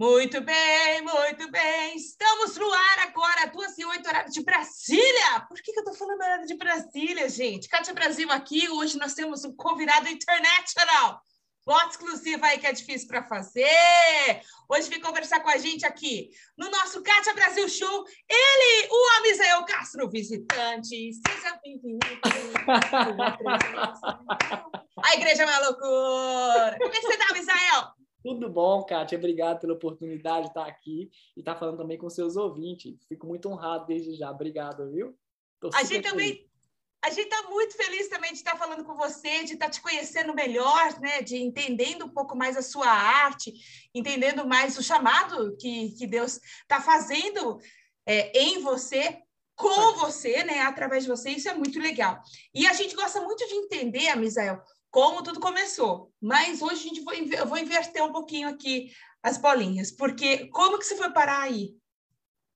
Muito bem, muito bem. Estamos no ar agora, 2 e 8, horário de Brasília. Por que, que eu estou falando horário de Brasília, gente? Cátia Brasil aqui. Hoje nós temos um convidado international. Voto exclusivo aí que é difícil para fazer. Hoje vem conversar com a gente aqui no nosso Cátia Brasil Show. Ele, o Amisael Castro, visitante. Seja bem-vindo. a igreja é uma loucura. Como é que você tá, Misael? Tudo bom, Kátia? Obrigado pela oportunidade de estar aqui e estar falando também com seus ouvintes. Fico muito honrado desde já. Obrigado, viu? a gente também. A gente está muito feliz também de estar falando com você, de estar te conhecendo melhor, né? de entendendo um pouco mais a sua arte, entendendo mais o chamado que, que Deus está fazendo é, em você, com você, né? através de você. Isso é muito legal. E a gente gosta muito de entender, Misael, como tudo começou. Mas hoje a gente vou, eu vou inverter um pouquinho aqui as bolinhas, porque como que você foi parar aí?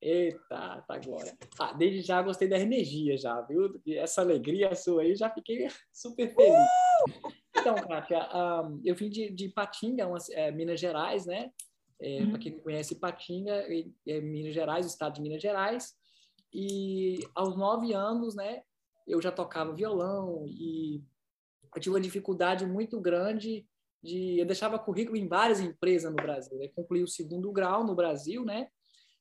Eita, tá glória. Ah, desde já gostei da energia já, viu? Essa alegria sua aí, já fiquei super feliz. Uh! Então, Kátia, um, eu vim de, de Patinga, é, Minas Gerais, né? É, uhum. Para quem não conhece Patinga, é, é Minas Gerais, o estado de Minas Gerais. E aos nove anos, né, eu já tocava violão e eu tive uma dificuldade muito grande de eu deixava currículo em várias empresas no Brasil. Eu concluí o segundo grau no Brasil, né?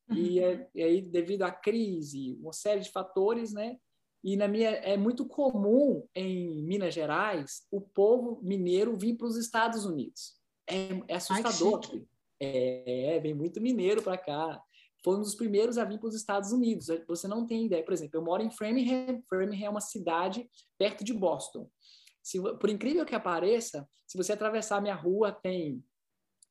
Uhum. E, e, aí devido à crise, uma série de fatores, né? E na minha é muito comum em Minas Gerais o povo mineiro vir para os Estados Unidos. É, é assustador. Ai, é, é, vem muito mineiro para cá. Foi um dos primeiros a vir para os Estados Unidos. Você não tem ideia. Por exemplo, eu moro em Framingham. Framingham é uma cidade perto de Boston. Se, por incrível que pareça, se você atravessar a minha rua, tem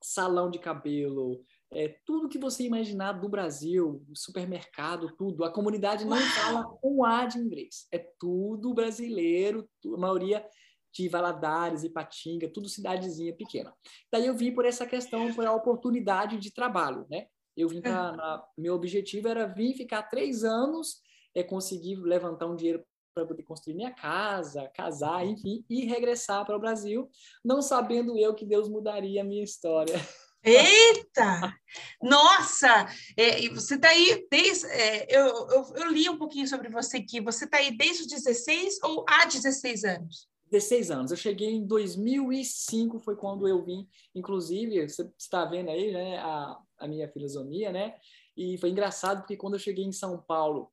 salão de cabelo, é, tudo que você imaginar do Brasil, supermercado, tudo. A comunidade não fala um A de inglês. É tudo brasileiro, a maioria de Valadares, Ipatinga, tudo cidadezinha pequena. Daí eu vim por essa questão, por a oportunidade de trabalho, né? Eu vim para... Meu objetivo era vir ficar três anos, é, conseguir levantar um dinheiro para poder construir minha casa, casar, enfim, e regressar para o Brasil, não sabendo eu que Deus mudaria a minha história. Eita! Nossa! É, você está aí desde. É, eu, eu, eu, li um pouquinho sobre você aqui. Você está aí desde os 16 ou há 16 anos? 16 anos. Eu cheguei em 2005, foi quando eu vim. Inclusive, você está vendo aí né, a, a minha filosofia, né? E foi engraçado porque quando eu cheguei em São Paulo,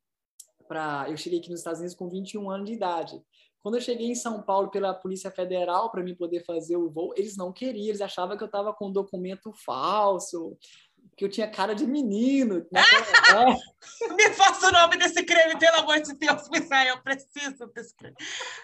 para. Eu cheguei aqui nos Estados Unidos com 21 anos de idade. Quando eu cheguei em São Paulo pela Polícia Federal para mim poder fazer o voo, eles não queriam, eles achavam que eu estava com um documento falso que eu tinha cara de menino. Né? Me faça o nome desse creme, pelo amor de Deus, Misael, eu preciso desse creme.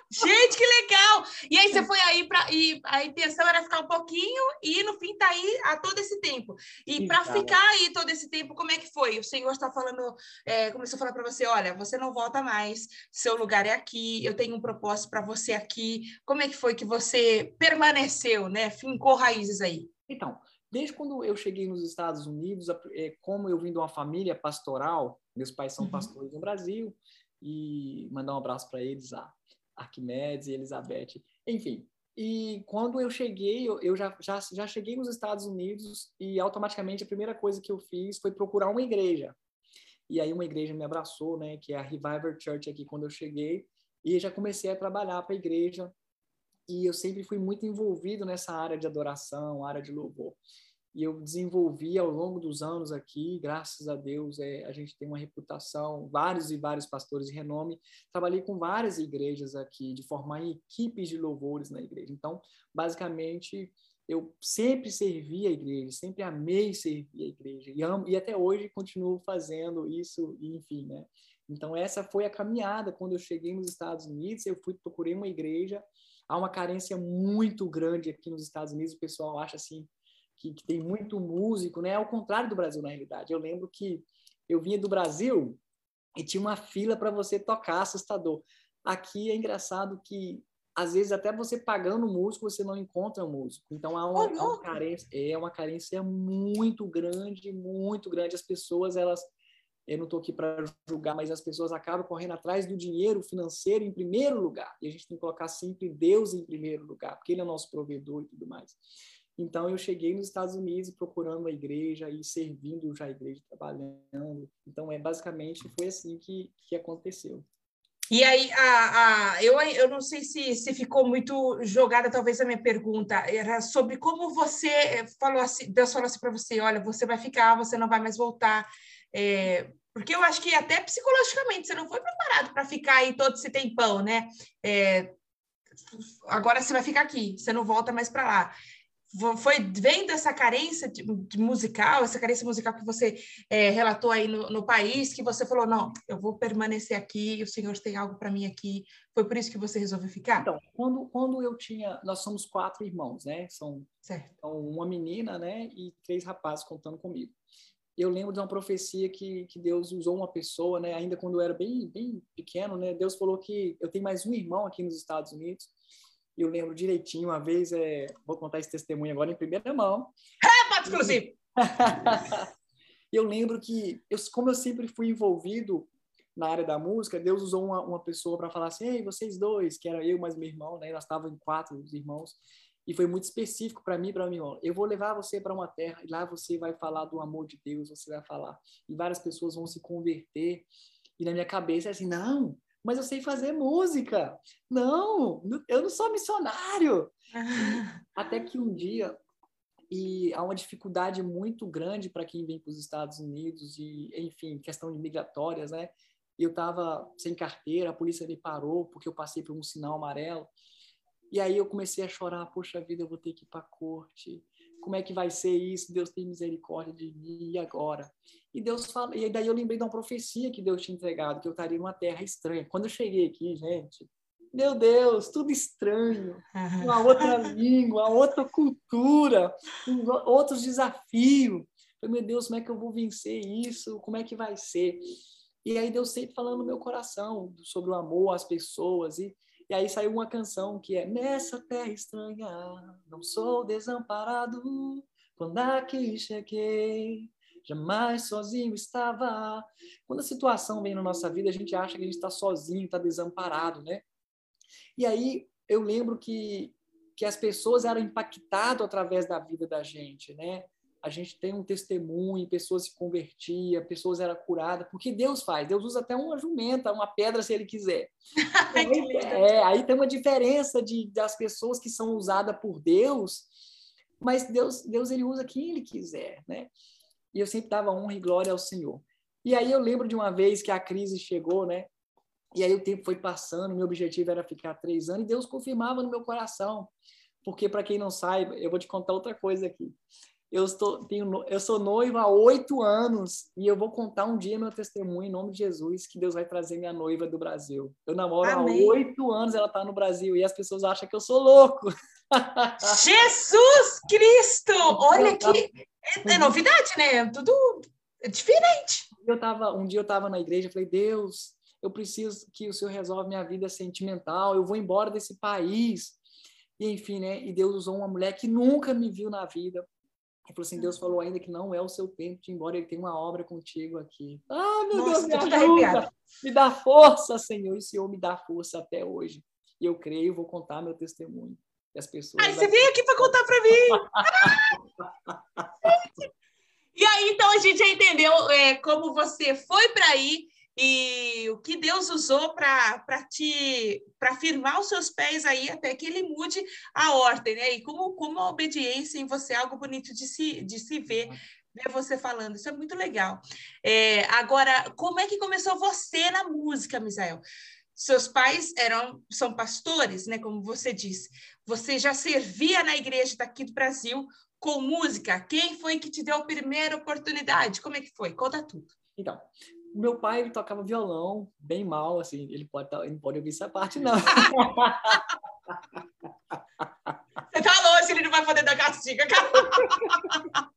Gente, que legal! E aí você foi aí para e a intenção era ficar um pouquinho e no fim tá aí há todo esse tempo. E para ficar aí todo esse tempo, como é que foi? O Senhor está falando, é, começou a falar para você, olha, você não volta mais, seu lugar é aqui, eu tenho um propósito para você aqui. Como é que foi que você permaneceu, né? Fincou raízes aí? Então, Desde quando eu cheguei nos Estados Unidos, é, como eu vim de uma família pastoral, meus pais são uhum. pastores no Brasil, e mandar um abraço para eles, a Arquimedes e Elizabeth, enfim. E quando eu cheguei, eu já, já, já cheguei nos Estados Unidos e automaticamente a primeira coisa que eu fiz foi procurar uma igreja. E aí uma igreja me abraçou, né, que é a Reviver Church aqui quando eu cheguei, e já comecei a trabalhar para a igreja e eu sempre fui muito envolvido nessa área de adoração, área de louvor. E eu desenvolvi ao longo dos anos aqui, graças a Deus, é, a gente tem uma reputação, vários e vários pastores de renome. Trabalhei com várias igrejas aqui, de formar equipes de louvores na igreja. Então, basicamente, eu sempre servi a igreja, sempre amei servir a igreja e amo e até hoje continuo fazendo isso, enfim, né? Então essa foi a caminhada quando eu cheguei nos Estados Unidos, eu fui procurei uma igreja há uma carência muito grande aqui nos Estados Unidos. O pessoal acha assim que, que tem muito músico, né? Ao contrário do Brasil, na realidade. Eu lembro que eu vinha do Brasil e tinha uma fila para você tocar, assustador. Aqui é engraçado que às vezes até você pagando músico você não encontra músico. Então há uma, há uma carência, é uma carência muito grande, muito grande. As pessoas elas eu não estou aqui para julgar, mas as pessoas acabam correndo atrás do dinheiro financeiro em primeiro lugar. E a gente tem que colocar sempre Deus em primeiro lugar, porque Ele é nosso provedor e tudo mais. Então eu cheguei nos Estados Unidos procurando uma igreja e servindo já a igreja, trabalhando. Então é basicamente foi assim que, que aconteceu. E aí, a, a, eu, eu não sei se, se ficou muito jogada, talvez, a minha pergunta. Era sobre como você falou assim, Deus falou assim para você: olha, você vai ficar, você não vai mais voltar. É, porque eu acho que até psicologicamente você não foi preparado para ficar aí todo esse tempão, né? É, agora você vai ficar aqui, você não volta mais para lá foi vendo essa carência de, musical, essa carência musical que você é, relatou aí no, no, país, que você falou, não, eu vou permanecer aqui, o Senhor tem algo para mim aqui. Foi por isso que você resolveu ficar? Então, quando, quando eu tinha, nós somos quatro irmãos, né? São, são uma menina, né? E três rapazes contando comigo. Eu lembro de uma profecia que, que Deus usou uma pessoa, né? Ainda quando eu era bem, bem pequeno, né? Deus falou que eu tenho mais um irmão aqui nos Estados Unidos eu lembro direitinho, uma vez, é, vou contar esse testemunho agora em primeira mão. É, pode exclusivo! eu lembro que, eu, como eu sempre fui envolvido na área da música, Deus usou uma, uma pessoa para falar assim, ei, vocês dois, que era eu mais meu irmão, né? Nós estávamos em quatro os irmãos, e foi muito específico para mim e para meu irmão. Eu vou levar você para uma terra, e lá você vai falar do amor de Deus, você vai falar, e várias pessoas vão se converter, e na minha cabeça é assim, não, mas eu sei fazer música. Não, eu não sou missionário. Até que um dia, e há uma dificuldade muito grande para quem vem para os Estados Unidos, e, enfim, questão de migratórias, né? Eu estava sem carteira, a polícia me parou porque eu passei por um sinal amarelo. E aí eu comecei a chorar, poxa vida, eu vou ter que ir para a corte como é que vai ser isso? Deus tem misericórdia de mim e agora. E Deus fala, e daí eu lembrei de uma profecia que Deus tinha entregado, que eu estaria numa terra estranha. Quando eu cheguei aqui, gente, meu Deus, tudo estranho, uma outra língua, uma outra cultura, outros desafios. Meu Deus, como é que eu vou vencer isso? Como é que vai ser? E aí Deus sempre falando no meu coração sobre o amor às pessoas e e aí saiu uma canção que é Nessa terra estranha, não sou desamparado, quando aqui cheguei, jamais sozinho estava. Quando a situação vem na nossa vida, a gente acha que a gente está sozinho, está desamparado, né? E aí eu lembro que, que as pessoas eram impactadas através da vida da gente, né? A gente tem um testemunho, pessoas se convertiam, pessoas eram curadas, porque Deus faz, Deus usa até uma jumenta, uma pedra se ele quiser. aí, é, aí tem uma diferença de, das pessoas que são usadas por Deus, mas Deus, Deus ele usa quem ele quiser, né? E eu sempre dava honra e glória ao Senhor. E aí eu lembro de uma vez que a crise chegou, né? E aí o tempo foi passando, meu objetivo era ficar três anos, e Deus confirmava no meu coração. Porque, para quem não saiba, eu vou te contar outra coisa aqui eu, estou, tenho, eu sou noivo há oito anos e eu vou contar um dia meu testemunho em nome de Jesus que Deus vai trazer minha noiva do Brasil. Eu namoro Amém. há oito anos, ela está no Brasil e as pessoas acham que eu sou louco. Jesus Cristo! Olha que é, é novidade, né? Tudo é diferente. Eu tava, um dia eu estava na igreja, falei Deus, eu preciso que o Senhor resolva minha vida sentimental. Eu vou embora desse país. E enfim, né? E Deus usou uma mulher que nunca me viu na vida ele falou assim, Deus falou ainda que não é o seu tempo de ir embora, ele tem uma obra contigo aqui. Ah, meu Nossa, Deus, me ajuda, me dá força, Senhor, e o Senhor me dá força até hoje. E eu creio, vou contar meu testemunho. E as pessoas... Ai, você veio aqui para contar para mim! e aí, então, a gente já entendeu é, como você foi para aí, e o que Deus usou para te para firmar os seus pés aí até que ele mude a ordem, né? E como, como a obediência em você é algo bonito de se, de se ver, ver você falando, isso é muito legal. É, agora, como é que começou você na música, Misael? Seus pais eram são pastores, né? Como você disse. Você já servia na igreja daqui do Brasil com música. Quem foi que te deu a primeira oportunidade? Como é que foi? Conta tudo. Então, meu pai ele tocava violão bem mal, assim, ele pode, tá, ele pode ouvir essa parte, não. Você tá longe, ele não vai poder dar castigo.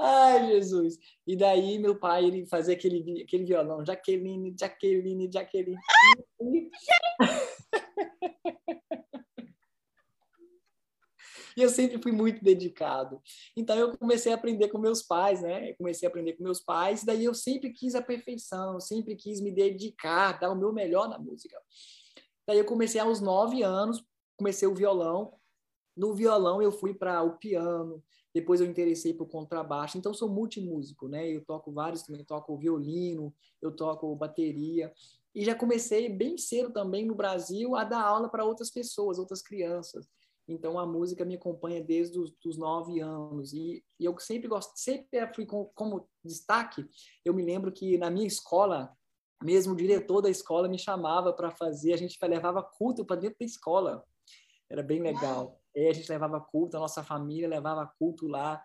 Ai, Jesus. E daí meu pai, ele fazia aquele, aquele violão, Jaqueline, Jaqueline, Jaqueline. E eu sempre fui muito dedicado. Então eu comecei a aprender com meus pais, né? Eu comecei a aprender com meus pais, daí eu sempre quis a perfeição, sempre quis me dedicar, dar o meu melhor na música. Daí eu comecei aos nove anos, comecei o violão, No violão eu fui para o piano, depois eu interessei por contrabaixo. Então sou multimúsico, né? Eu toco vários também, toco violino, eu toco bateria. E já comecei bem cedo também no Brasil a dar aula para outras pessoas, outras crianças. Então a música me acompanha desde os dos nove anos e, e, eu sempre gosto, sempre fui com, como destaque. Eu me lembro que na minha escola, mesmo o diretor da escola me chamava para fazer, a gente levava culto para dentro da escola. Era bem legal. E a gente levava culto, a nossa família levava culto lá.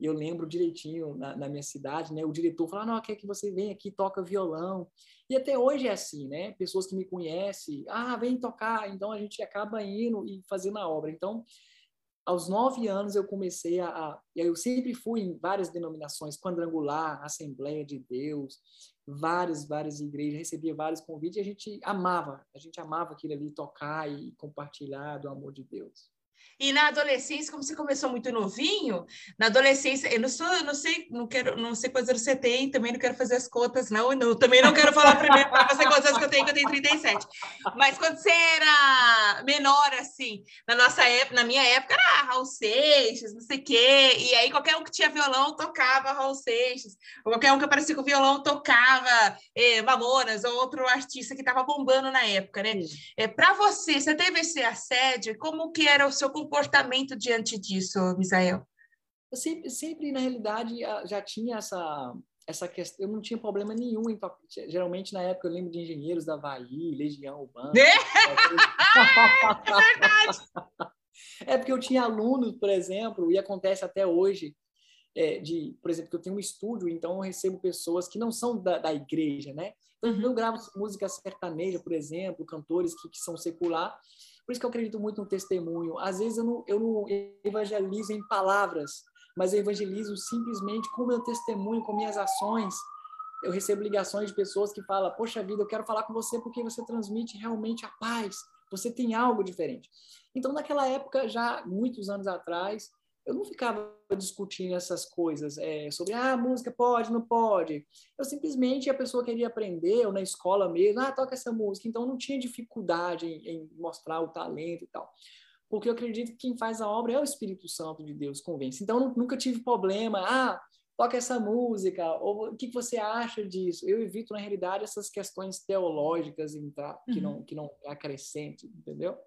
E eu lembro direitinho na, na minha cidade, né? O diretor falava, não, quer que você venha aqui toca violão. E até hoje é assim, né? Pessoas que me conhecem, ah, vem tocar. Então a gente acaba indo e fazendo a obra. Então, aos nove anos eu comecei a, a eu sempre fui em várias denominações, quadrangular, Assembleia de Deus, várias, várias igrejas, recebia vários convites e a gente amava, a gente amava aquilo ali, tocar e compartilhar do amor de Deus. E na adolescência, como você começou muito novinho, na adolescência, eu não sou, eu não sei, não quero, não sei quantos anos você tem, também não quero fazer as contas, não, não também não quero falar primeiro para você quantos anos que eu tenho, que eu tenho 37. Mas quando você era menor, assim, na nossa época, na minha época era Raul Seixas, não sei o quê, e aí qualquer um que tinha violão tocava Raul Seixas, ou qualquer um que aparecia com violão tocava eh, Mamonas, ou outro artista que estava bombando na época, né? É, para você, você teve esse assédio, como que era o seu comportamento diante disso, Misael? Eu sempre, sempre, na realidade, já tinha essa, essa questão. Eu não tinha problema nenhum. Em, geralmente, na época, eu lembro de engenheiros da Havaí, Legião Urbana. É, é! É porque eu tinha alunos, por exemplo, e acontece até hoje, é, de, por exemplo, que eu tenho um estúdio, então eu recebo pessoas que não são da, da igreja, né? Então, uhum. eu gravo música sertaneja, por exemplo, cantores que, que são secular, por isso que eu acredito muito no testemunho. Às vezes eu não, eu não evangelizo em palavras, mas eu evangelizo simplesmente com meu testemunho, com minhas ações. Eu recebo ligações de pessoas que falam: Poxa vida, eu quero falar com você porque você transmite realmente a paz, você tem algo diferente. Então, naquela época, já muitos anos atrás, eu não ficava discutindo essas coisas é, sobre ah, música pode, não pode. Eu simplesmente a pessoa queria aprender, ou na escola mesmo, ah, toca essa música. Então não tinha dificuldade em, em mostrar o talento e tal. Porque eu acredito que quem faz a obra é o Espírito Santo de Deus, convence. Então nunca tive problema, ah, toca essa música, ou o que você acha disso? Eu evito, na realidade, essas questões teológicas entrar, que, uhum. não, que não acrescente, entendeu?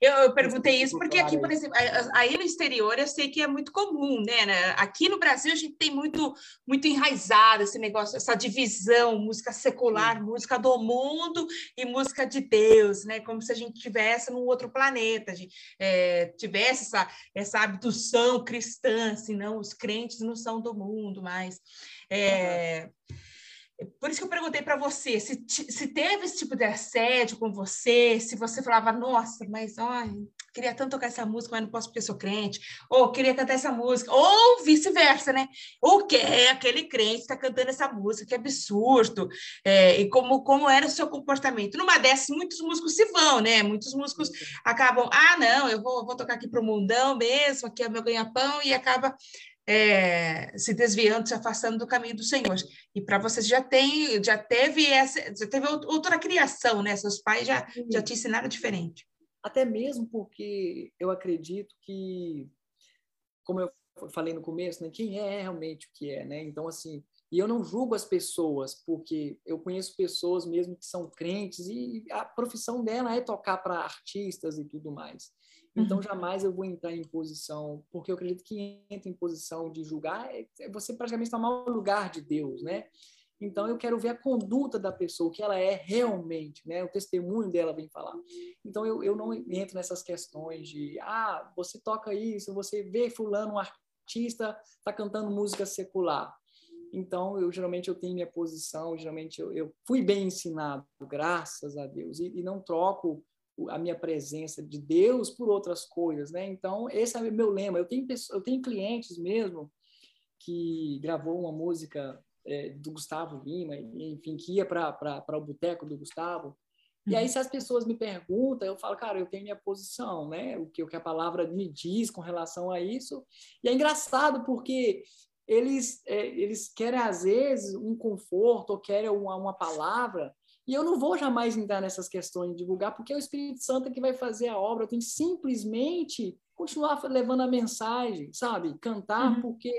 Eu, eu perguntei isso porque aqui, por exemplo, aí no exterior eu sei que é muito comum, né? Aqui no Brasil a gente tem muito, muito enraizado esse negócio, essa divisão, música secular, música do mundo e música de Deus, né? Como se a gente tivesse num outro planeta, gente, é, tivesse essa, essa abdução cristã, senão os crentes não são do mundo mais. É, uhum. Por isso que eu perguntei para você se, se teve esse tipo de assédio com você, se você falava, nossa, mas ai, queria tanto tocar essa música, mas não posso porque sou crente, ou queria cantar essa música, ou vice-versa, né? Ou que é aquele crente está cantando essa música, que absurdo, é, e como, como era o seu comportamento. Numa dessas, muitos músicos se vão, né? Muitos músicos acabam, ah, não, eu vou, vou tocar aqui para o mundão mesmo, aqui é o meu ganha-pão, e acaba é, se desviando, se afastando do caminho do Senhor. E para você já tem, já teve essa, já teve outra criação, né? Seus pais já, já te ensinaram diferente. Até mesmo porque eu acredito que, como eu falei no começo, né? Quem é realmente o que é, né? Então assim, e eu não julgo as pessoas, porque eu conheço pessoas mesmo que são crentes e a profissão dela é tocar para artistas e tudo mais. Então, uhum. jamais eu vou entrar em posição, porque eu acredito que entra em posição de julgar, é, é você praticamente tomar o lugar de Deus, né? Então, eu quero ver a conduta da pessoa, o que ela é realmente, né? O testemunho dela vem falar. Então, eu, eu não entro nessas questões de, ah, você toca isso, você vê fulano, um artista, tá cantando música secular. Então, eu geralmente eu tenho minha posição, geralmente eu, eu fui bem ensinado, graças a Deus, e, e não troco a minha presença de Deus por outras coisas, né? Então, esse é o meu lema. Eu tenho, eu tenho clientes mesmo que gravou uma música é, do Gustavo Lima, enfim, que ia para o boteco do Gustavo. E aí, uhum. se as pessoas me perguntam, eu falo, cara, eu tenho minha posição, né? O que, o que a palavra me diz com relação a isso. E é engraçado porque eles, é, eles querem, às vezes, um conforto ou querem uma, uma palavra E eu não vou jamais entrar nessas questões de divulgar, porque é o Espírito Santo que vai fazer a obra. Eu tenho simplesmente continuar levando a mensagem, sabe? Cantar, uhum. porque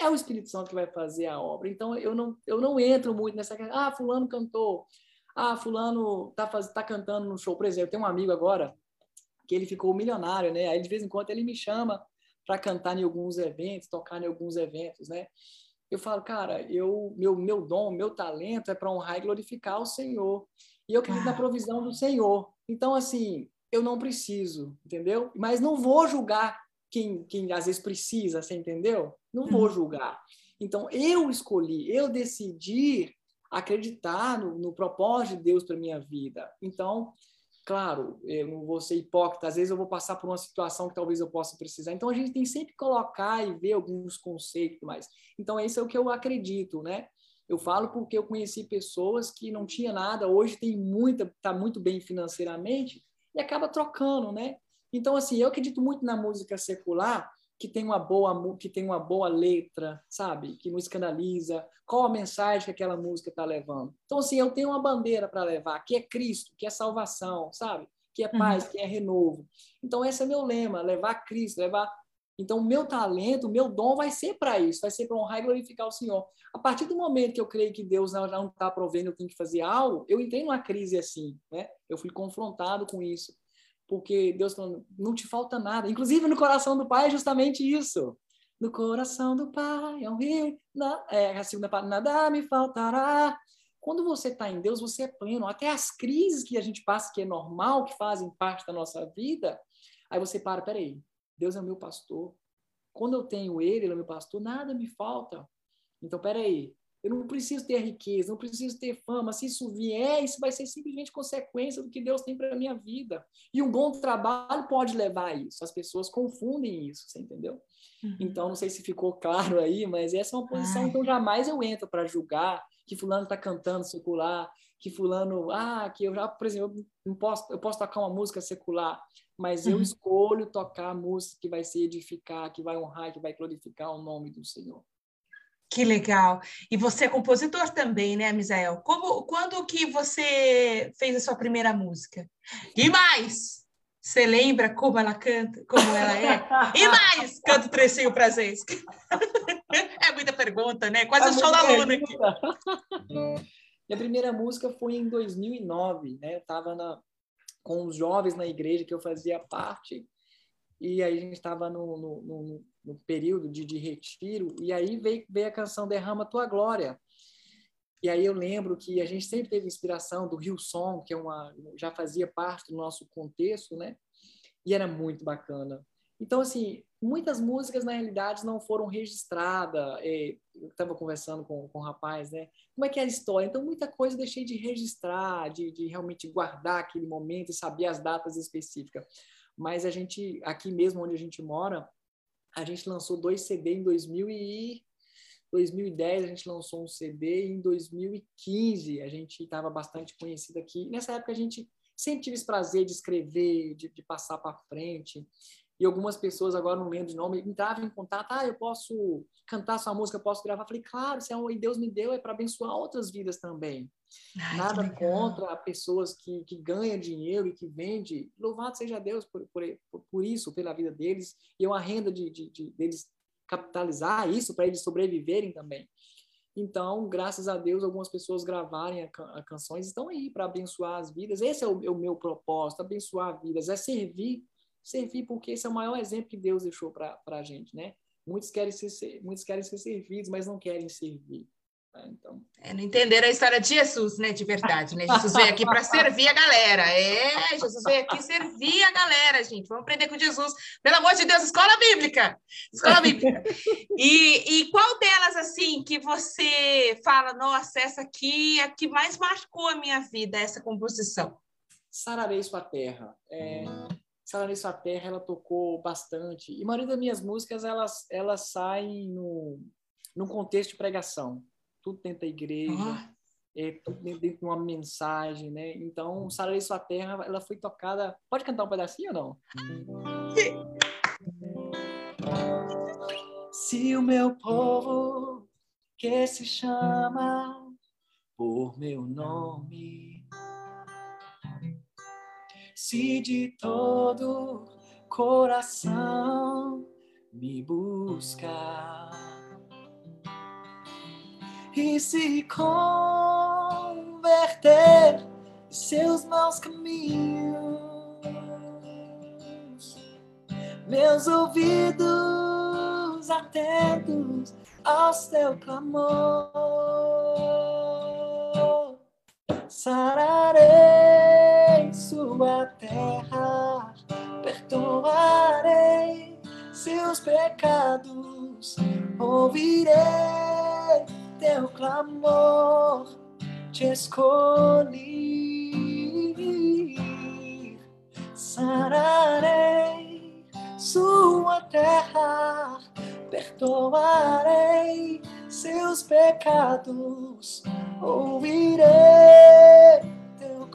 é o Espírito Santo que vai fazer a obra. Então, eu não, eu não entro muito nessa questão. Ah, fulano cantou. Ah, fulano tá, faz, tá cantando no show. Por exemplo, tem um amigo agora que ele ficou milionário, né? Aí, de vez em quando, ele me chama para cantar em alguns eventos, tocar em alguns eventos, né? Eu falo, cara, eu meu meu dom, meu talento é para honrar e glorificar o Senhor. E eu acredito na provisão do Senhor. Então, assim, eu não preciso, entendeu? Mas não vou julgar quem, quem às vezes precisa, você entendeu? Não vou uhum. julgar. Então, eu escolhi, eu decidi acreditar no, no propósito de Deus para minha vida. Então, claro, eu não vou ser hipócrita, às vezes eu vou passar por uma situação que talvez eu possa precisar. Então a gente tem sempre que colocar e ver alguns conceitos mais. Então esse é o que eu acredito, né? Eu falo porque eu conheci pessoas que não tinha nada, hoje tem muita, tá muito bem financeiramente e acaba trocando, né? Então assim, eu acredito muito na música secular, que tem uma boa que tem uma boa letra, sabe? Que não escandaliza. Qual a mensagem que aquela música está levando? Então assim, eu tenho uma bandeira para levar, que é Cristo, que é salvação, sabe? Que é paz, uhum. que é renovo. Então esse é meu lema, levar Cristo, levar então, o meu talento, o meu dom vai ser para isso, vai ser para honrar e glorificar o Senhor. A partir do momento que eu creio que Deus não está provendo, eu tenho que fazer algo, eu entrei numa crise assim, né? Eu fui confrontado com isso porque Deus falando, não te falta nada. Inclusive no coração do Pai é justamente isso. No coração do Pai é um rio, na, é, a segunda parte, nada me faltará. Quando você está em Deus, você é pleno. Até as crises que a gente passa, que é normal, que fazem parte da nossa vida, aí você para, peraí, Deus é o meu pastor. Quando eu tenho Ele, Ele é o meu pastor, nada me falta. Então, peraí, eu não preciso ter riqueza, não preciso ter fama. Se isso vier, isso vai ser simplesmente consequência do que Deus tem para a minha vida. E um bom trabalho pode levar a isso. As pessoas confundem isso, você entendeu? Uhum. Então, não sei se ficou claro aí, mas essa é uma posição Ai. então jamais eu entro para julgar que fulano está cantando secular, que fulano, ah, que eu já, por exemplo, eu posso, eu posso tocar uma música secular, mas uhum. eu escolho tocar a música que vai se edificar, que vai honrar, que vai glorificar o nome do Senhor. Que legal. E você é compositor também, né, Misael? Como, quando que você fez a sua primeira música? E mais? Você lembra como ela canta, como ela é? E mais? Canto trecinho para vocês. É muita pergunta, né? Quase é show da Luna aqui. Minha primeira música foi em 2009, né? Eu estava com os jovens na igreja que eu fazia parte e aí a gente estava no, no, no, no, período de, de retiro, e aí veio, veio a canção Derrama Tua Glória. E aí eu lembro que a gente sempre teve inspiração do Rio Som, que é uma, já fazia parte do nosso contexto, né? E era muito bacana. Então, assim, muitas músicas, na realidade, não foram registradas. É, eu estava conversando com, com um rapaz, né? Como é que é a história? Então, muita coisa eu deixei de registrar, de, de realmente guardar aquele momento e saber as datas específicas mas a gente, aqui mesmo onde a gente mora, a gente lançou dois CD em 2000 e 2010 a gente lançou um CD em 2015 a gente estava bastante conhecido aqui. Nessa época a gente sempre tive esse prazer de escrever, de, de passar para frente e algumas pessoas, agora não lembro de nome, entravam em contato, ah, eu posso cantar sua música, posso gravar. Falei, claro, se é um, e Deus me deu, é para abençoar outras vidas também. Ai, Nada contra pessoas que, que ganham dinheiro e que vendem. Louvado seja Deus por, por, por isso, pela vida deles, e é uma renda de, de, de deles capitalizar isso para eles sobreviverem também. Então, graças a Deus, algumas pessoas gravarem a, a canções estão aí para abençoar as vidas. Esse é o, é o meu propósito, abençoar vidas, é servir servir, porque esse é o maior exemplo que Deus deixou para a gente, né? Muitos querem, ser, muitos querem ser servidos, mas não querem servir. Né? Então... É, não entenderam a história de Jesus, né? De verdade, né? Jesus veio aqui para servir a galera. É, Jesus veio aqui servir a galera, gente. Vamos aprender com Jesus. Pelo amor de Deus, escola bíblica. Escola bíblica. E, e qual delas, assim, que você fala, nossa, essa aqui é a que mais marcou a minha vida, essa composição? Sararei sua terra. É, Salarei Sua Terra, ela tocou bastante. E a maioria das minhas músicas, elas, elas saem no, num contexto de pregação. Tudo dentro da igreja, ah. é, tudo dentro de uma mensagem, né? Então, Salarei Sua Terra, ela foi tocada... Pode cantar um pedacinho ou não? Se o meu povo que se chama por meu nome se de todo coração me buscar e se converter seus maus caminhos, meus ouvidos atentos ao seu clamor, sararei sua terra, perdoarei seus pecados, ouvirei teu clamor, te escolhi, sararei sua terra perdoarei seus pecados, ouvirei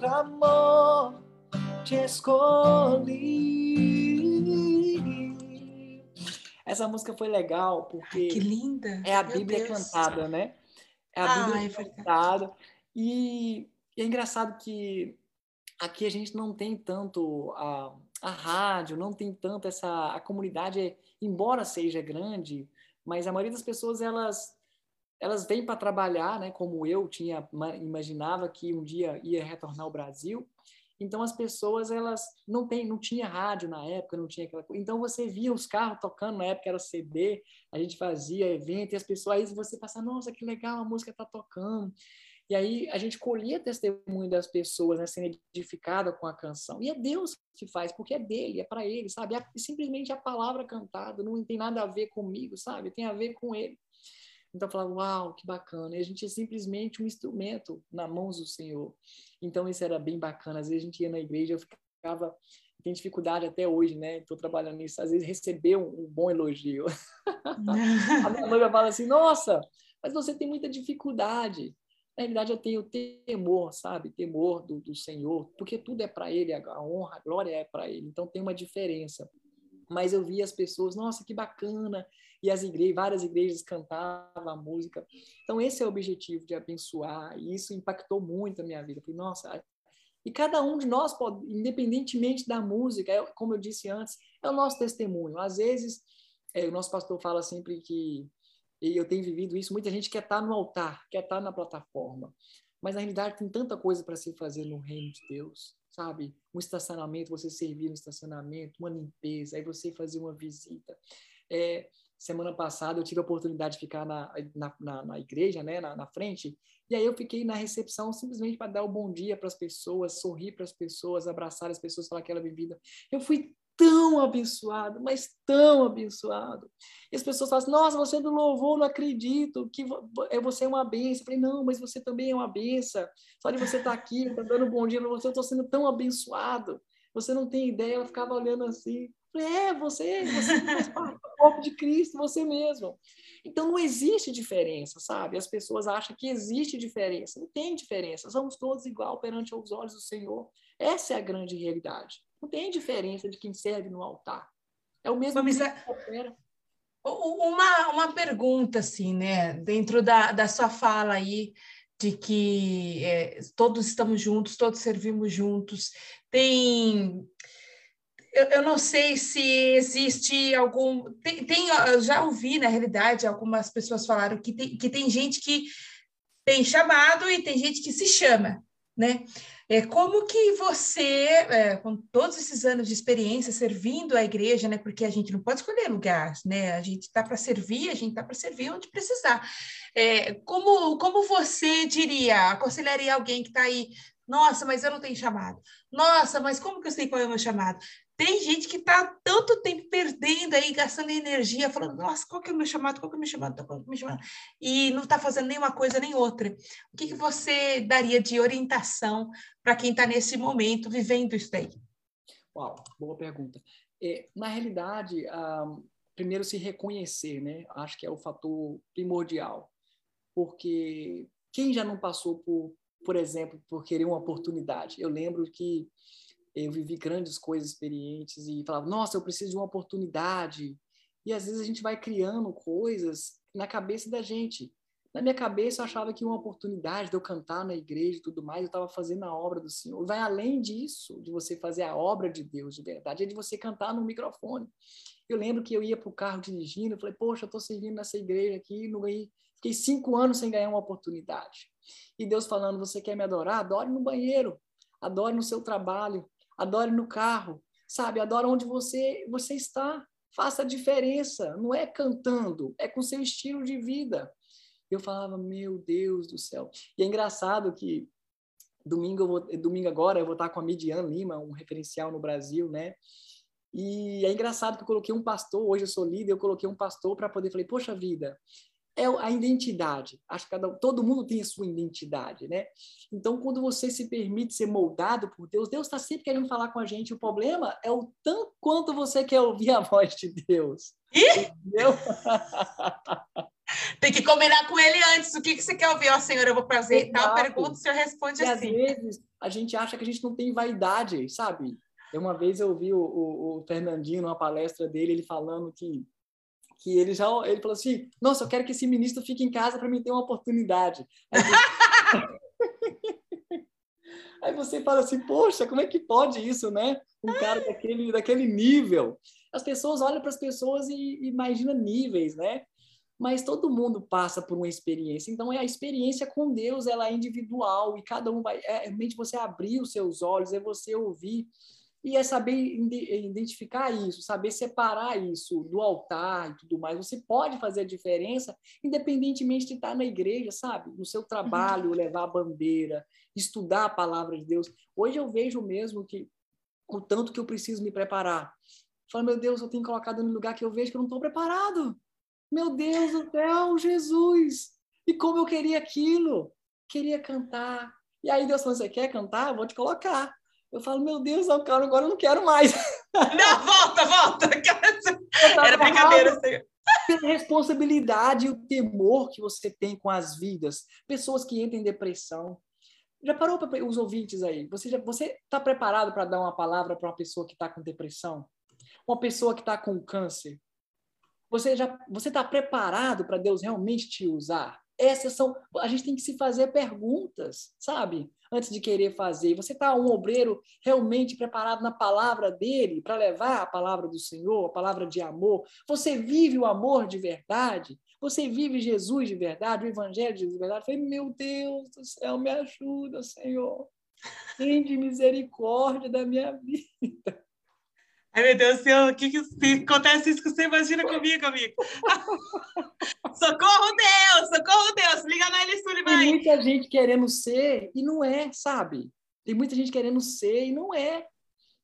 clamor, te escolhi. Essa música foi legal porque que linda. é a Meu Bíblia Deus. cantada, né? É a Bíblia ah, é cantada. E, e é engraçado que aqui a gente não tem tanto a, a rádio, não tem tanto essa. A comunidade embora seja grande, mas a maioria das pessoas elas elas vêm para trabalhar, né? Como eu tinha imaginava que um dia ia retornar ao Brasil. Então as pessoas elas não tem, não tinha rádio na época, não tinha aquela Então você via os carros tocando na época era CD, a gente fazia evento e as pessoas aí você passa, nossa que legal a música está tocando. E aí a gente colhia testemunho das pessoas, né, sendo edificada com a canção. E é Deus que faz, porque é dele, é para ele, sabe? É simplesmente a palavra cantada, não tem nada a ver comigo, sabe? Tem a ver com ele. Então eu falava, uau, que bacana. E a gente é simplesmente um instrumento na mãos do Senhor. Então isso era bem bacana. Às vezes a gente ia na igreja, eu ficava tem dificuldade até hoje, né? Estou trabalhando nisso. Às vezes receber um, um bom elogio. a minha noiva fala assim: Nossa, mas você tem muita dificuldade. Na realidade, eu tenho temor, sabe? Temor do, do Senhor, porque tudo é para Ele, a honra, a glória é para Ele. Então tem uma diferença. Mas eu vi as pessoas, nossa, que bacana! E as igrejas, várias igrejas cantavam a música. Então esse é o objetivo de abençoar. E isso impactou muito a minha vida. Falei, nossa, e cada um de nós, pode, independentemente da música, é, como eu disse antes, é o nosso testemunho. Às vezes, é, o nosso pastor fala sempre que e eu tenho vivido isso. Muita gente quer estar no altar, quer estar na plataforma. Mas na realidade tem tanta coisa para se fazer no reino de Deus, sabe? Um estacionamento, você servir no estacionamento, uma limpeza, aí você fazer uma visita. É, semana passada eu tive a oportunidade de ficar na, na, na, na igreja, né, na, na, frente, e aí eu fiquei na recepção simplesmente para dar o um bom dia para as pessoas, sorrir para as pessoas, abraçar as pessoas, falar aquela bebida. Eu fui tão abençoado, mas tão abençoado. E as pessoas falam assim, nossa, você é do louvor, não acredito que é, você é uma benção. Eu falei, não, mas você também é uma benção. Só de você estar tá aqui, tá dando um bom dia para você, eu estou sendo tão abençoado. Você não tem ideia, ela ficava olhando assim. Falei, é, você, você faz parte do corpo de Cristo, você mesmo. Então não existe diferença, sabe? As pessoas acham que existe diferença. Não tem diferença. Somos todos igual perante os olhos do Senhor. Essa é a grande realidade. Não tem diferença de quem serve no altar. É o mesmo Vamos que opera. Uma, uma pergunta, assim, né? Dentro da, da sua fala aí, de que é, todos estamos juntos, todos servimos juntos. Tem. Eu, eu não sei se existe algum. Tem, tem, eu já ouvi, na realidade, algumas pessoas falaram que tem, que tem gente que tem chamado e tem gente que se chama, né? É, como que você, é, com todos esses anos de experiência servindo a igreja, né? Porque a gente não pode escolher lugar, né? A gente está para servir, a gente está para servir onde precisar. É, como, como você diria, aconselharia alguém que está aí nossa, mas eu não tenho chamado. Nossa, mas como que eu sei qual é o meu chamado? Tem gente que está tanto tempo perdendo aí, gastando energia, falando, nossa, qual que é o meu chamado, qual que é o meu chamado, qual que é o meu chamado? E não está fazendo nenhuma coisa nem outra. O que, que você daria de orientação para quem está nesse momento vivendo isso daí? Uau, boa pergunta. É, na realidade, um, primeiro se reconhecer, né? Acho que é o fator primordial. Porque quem já não passou por, por exemplo, por querer uma oportunidade? Eu lembro que eu vivi grandes coisas experientes e falava, nossa, eu preciso de uma oportunidade. E às vezes a gente vai criando coisas na cabeça da gente. Na minha cabeça, eu achava que uma oportunidade de eu cantar na igreja e tudo mais, eu estava fazendo a obra do Senhor. Vai além disso, de você fazer a obra de Deus de verdade, é de você cantar no microfone. Eu lembro que eu ia para o carro dirigindo, eu falei, poxa, eu estou servindo nessa igreja aqui, não ganhei. Fiquei cinco anos sem ganhar uma oportunidade. E Deus falando, você quer me adorar? Adore no banheiro, adore no seu trabalho, adore no carro, sabe? Adore onde você, você está. Faça a diferença. Não é cantando, é com seu estilo de vida. Eu falava, meu Deus do céu. E é engraçado que domingo, vou, domingo agora eu vou estar com a Midian Lima, um referencial no Brasil, né? E é engraçado que eu coloquei um pastor, hoje eu sou líder, eu coloquei um pastor para poder, falei, poxa vida, é a identidade. Acho que cada, todo mundo tem a sua identidade, né? Então, quando você se permite ser moldado por Deus, Deus está sempre querendo falar com a gente. O problema é o tanto quanto você quer ouvir a voz de Deus. Entendeu? Tem que combinar com ele antes. O que, que você quer ouvir? Ó, oh, senhor, eu vou fazer Exato. tal pergunta, o senhor responde e assim. às vezes a gente acha que a gente não tem vaidade, sabe? Uma vez eu ouvi o, o, o Fernandinho numa palestra dele, ele falando que que ele já ele falou assim: "Nossa, eu quero que esse ministro fique em casa para me ter uma oportunidade". Aí você... Fala assim: "Poxa, como é que pode isso, né? Um cara daquele daquele nível". As pessoas olham para as pessoas e, e imaginam níveis, né? mas todo mundo passa por uma experiência. Então, é a experiência com Deus, ela é individual e cada um vai. É realmente você abrir os seus olhos, é você ouvir e é saber identificar isso, saber separar isso do altar e tudo mais. Você pode fazer a diferença, independentemente de estar na igreja, sabe? No seu trabalho, uhum. levar a bandeira, estudar a palavra de Deus. Hoje eu vejo mesmo que o tanto que eu preciso me preparar. Falo, meu Deus, eu tenho colocado no lugar que eu vejo que eu não estou preparado. Meu Deus do céu, Jesus! E como eu queria aquilo! Queria cantar. E aí Deus falou: Você quer cantar? Eu vou te colocar. Eu falo: Meu Deus, cara, agora eu não quero mais. Não, volta, volta! Era brincadeira. Pela responsabilidade e o temor que você tem com as vidas. Pessoas que entram em depressão. Já parou para os ouvintes aí? Você está você tá preparado para dar uma palavra para uma pessoa que está com depressão? Uma pessoa que está com câncer? Você já você está preparado para Deus realmente te usar? Essas são a gente tem que se fazer perguntas, sabe? Antes de querer fazer. Você está um obreiro realmente preparado na palavra dele para levar a palavra do Senhor, a palavra de amor? Você vive o amor de verdade? Você vive Jesus de verdade, o evangelho de verdade? Eu falei, meu Deus do céu, me ajuda, Senhor. Tem de misericórdia da minha vida. Ai, meu Deus do céu, o que, que acontece isso que você imagina comigo, amigo? socorro, Deus! Socorro, Deus! Liga na Eli Sullivan Tem muita gente querendo ser e não é, sabe? Tem muita gente querendo ser e não é.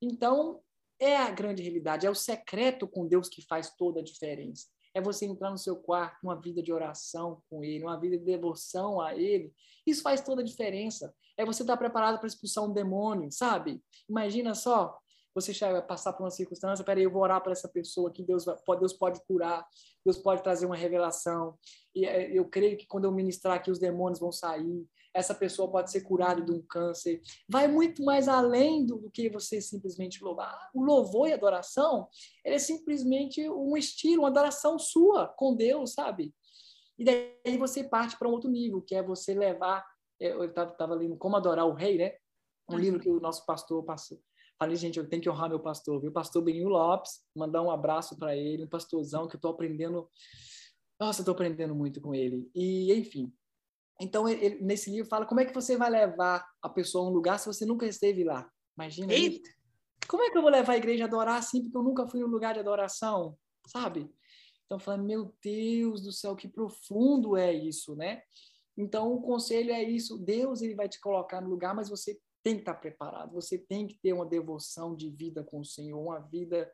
Então, é a grande realidade, é o secreto com Deus que faz toda a diferença. É você entrar no seu quarto, uma vida de oração com Ele, uma vida de devoção a Ele. Isso faz toda a diferença. É você estar preparado para expulsar um demônio, sabe? Imagina só, você chega a passar por uma circunstância, peraí, eu vou orar para essa pessoa que Deus, Deus pode curar, Deus pode trazer uma revelação. E é, eu creio que quando eu ministrar aqui, os demônios vão sair, essa pessoa pode ser curada de um câncer. Vai muito mais além do que você simplesmente louvar. O louvor e adoração, ele é simplesmente um estilo, uma adoração sua com Deus, sabe? E daí você parte para um outro nível, que é você levar. É, eu estava lendo Como Adorar o Rei, né? Um uhum. livro que o nosso pastor passou, Falei, gente, eu tenho que honrar meu pastor, viu? Pastor Benil Lopes, mandar um abraço para ele, um pastorzão que eu estou aprendendo. Nossa, estou aprendendo muito com ele. E, enfim. Então, ele, nesse livro fala como é que você vai levar a pessoa a um lugar se você nunca esteve lá. Imagina. Eita. Como é que eu vou levar a igreja a adorar assim, porque eu nunca fui em um lugar de adoração, sabe? Então, falando, meu Deus do céu, que profundo é isso, né? Então, o conselho é isso. Deus ele vai te colocar no lugar, mas você tem que estar preparado, você tem que ter uma devoção de vida com o Senhor, uma vida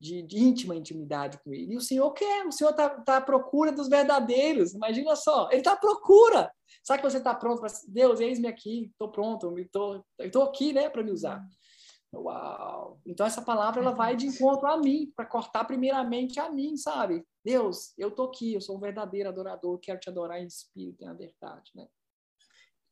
de, de íntima intimidade com Ele. E o Senhor quer, o Senhor está tá à procura dos verdadeiros, imagina só, Ele está à procura. Sabe que você está pronto para Deus, eis-me aqui, estou pronto, estou aqui né, para me usar. Uau! Então essa palavra ela vai de encontro a mim, para cortar primeiramente a mim, sabe? Deus, eu estou aqui, eu sou um verdadeiro adorador, quero te adorar em espírito e na verdade, né?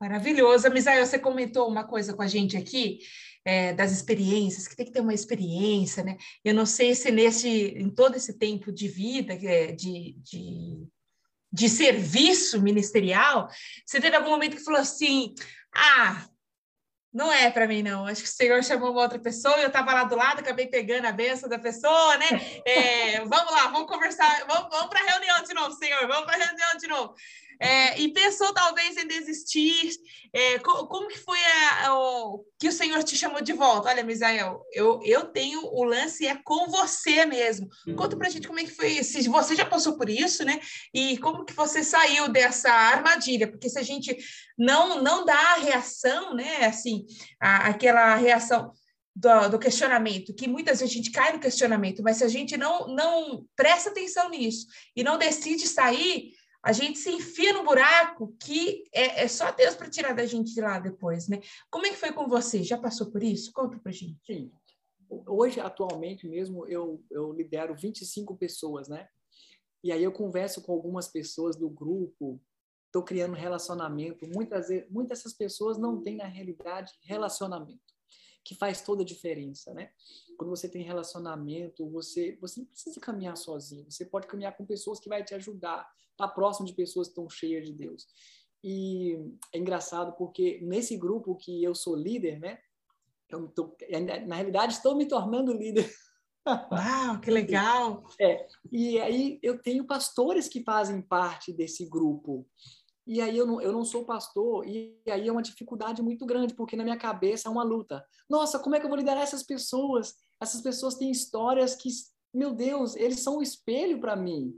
Maravilhoso. Misael, você comentou uma coisa com a gente aqui, é, das experiências, que tem que ter uma experiência, né? Eu não sei se nesse, em todo esse tempo de vida, é, de, de de serviço ministerial, você teve algum momento que falou assim: ah, não é para mim, não. Acho que o Senhor chamou uma outra pessoa, eu estava lá do lado, acabei pegando a benção da pessoa, né? É, vamos lá, vamos conversar, vamos, vamos para a reunião de novo, Senhor, vamos para a reunião de novo é, e pensou talvez em desistir. É, como, que foi a, a, o, que o Senhor te chamou de volta? Olha, Misael, eu, eu tenho o lance é com você mesmo. Conta pra gente como é que foi isso. Se você já passou por isso, né? E como que você saiu dessa armadilha? Porque se a gente não, não dá a reação, né? Assim, a, aquela reação do, do, questionamento, que muitas vezes a gente cai no questionamento, mas se a gente não, não presta atenção nisso e não decide sair, a gente se enfia no buraco que é, é só Deus para tirar da gente de lá depois, né? Como é que foi com você? Já passou por isso? Conta para gente. Sim. Hoje, atualmente mesmo, eu, eu lidero 25 pessoas, né? E aí eu converso com algumas pessoas do grupo, estou criando relacionamento. Muitas, muitas dessas pessoas não têm, na realidade, relacionamento que faz toda a diferença, né? Quando você tem relacionamento, você, você não precisa caminhar sozinho, você pode caminhar com pessoas que vai te ajudar, tá próximo de pessoas que estão cheias de Deus. E é engraçado porque nesse grupo que eu sou líder, né? Eu tô, na realidade, estou me tornando líder. Uau, que legal! É, e aí eu tenho pastores que fazem parte desse grupo. E aí eu não, eu não sou pastor, e aí é uma dificuldade muito grande, porque na minha cabeça é uma luta. Nossa, como é que eu vou liderar essas pessoas? Essas pessoas têm histórias que, meu Deus, eles são um espelho para mim.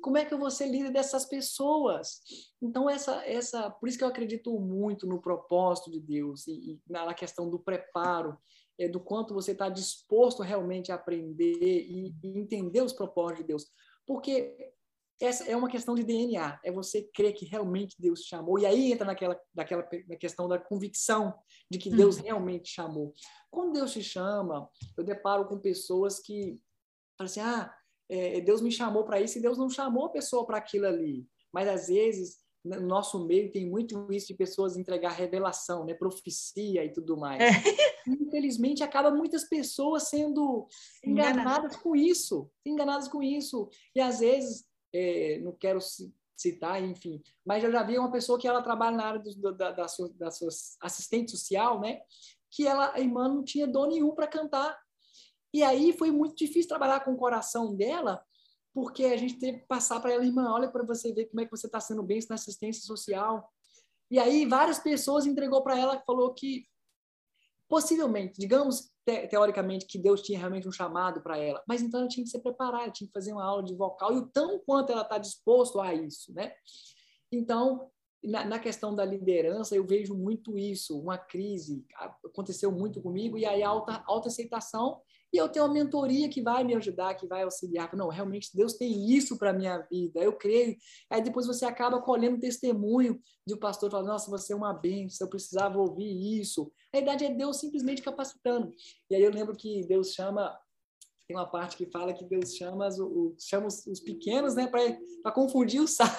Como é que eu vou ser líder dessas pessoas? Então, essa, essa, por isso que eu acredito muito no propósito de Deus e, e na questão do preparo, é, do quanto você está disposto realmente a aprender e, e entender os propósitos de Deus. Porque essa é uma questão de DNA, é você crer que realmente Deus chamou. E aí entra naquela, naquela na questão da convicção de que Deus uhum. realmente chamou. Quando Deus te chama, eu deparo com pessoas que falam assim: ah, é, Deus me chamou para isso e Deus não chamou a pessoa para aquilo ali. Mas às vezes, no nosso meio, tem muito isso de pessoas entregar revelação, né, profecia e tudo mais. É. Infelizmente, acaba muitas pessoas sendo enganadas com isso, enganadas com isso. E às vezes é, não quero citar, enfim, mas eu já vi uma pessoa que ela trabalha na área do, da, da, sua, da sua assistente social, né? Que ela, a irmã não tinha dom nenhum para cantar. E aí foi muito difícil trabalhar com o coração dela, porque a gente teve que passar para ela, irmã, olha para você ver como é que você está sendo bem na assistência social. E aí várias pessoas entregou para ela, falou que possivelmente, digamos te, teoricamente que Deus tinha realmente um chamado para ela, mas então ela tinha que se preparar, tinha que fazer uma aula de vocal e o tão quanto ela está disposto a isso, né? Então, na, na, questão da liderança, eu vejo muito isso, uma crise, aconteceu muito comigo, e aí alta, alta aceitação e eu tenho uma mentoria que vai me ajudar, que vai auxiliar. Não, realmente Deus tem isso para minha vida, eu creio. Aí depois você acaba colhendo testemunho de um pastor falando: Nossa, você é uma bênção, eu precisava ouvir isso. A idade é Deus simplesmente capacitando. E aí eu lembro que Deus chama. Tem uma parte que fala que Deus chama, o, chama os, os pequenos né, para confundir os sábios.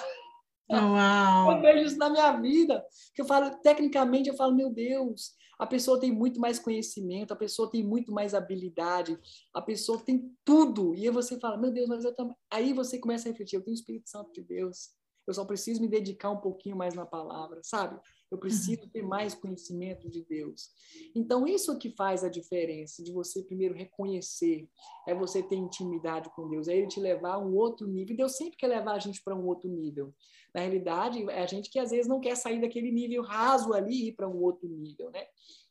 Uau. Eu vejo isso na minha vida. Que eu falo, tecnicamente, eu falo, meu Deus, a pessoa tem muito mais conhecimento, a pessoa tem muito mais habilidade, a pessoa tem tudo. E aí você fala, meu Deus, mas eu também. Aí você começa a refletir, eu tenho o Espírito Santo de Deus. Eu só preciso me dedicar um pouquinho mais na palavra, sabe? Eu preciso ter mais conhecimento de Deus. Então, isso que faz a diferença de você primeiro reconhecer, é você ter intimidade com Deus, é Ele te levar a um outro nível. Deus sempre quer levar a gente para um outro nível. Na realidade, é a gente que às vezes não quer sair daquele nível raso ali e ir para um outro nível, né?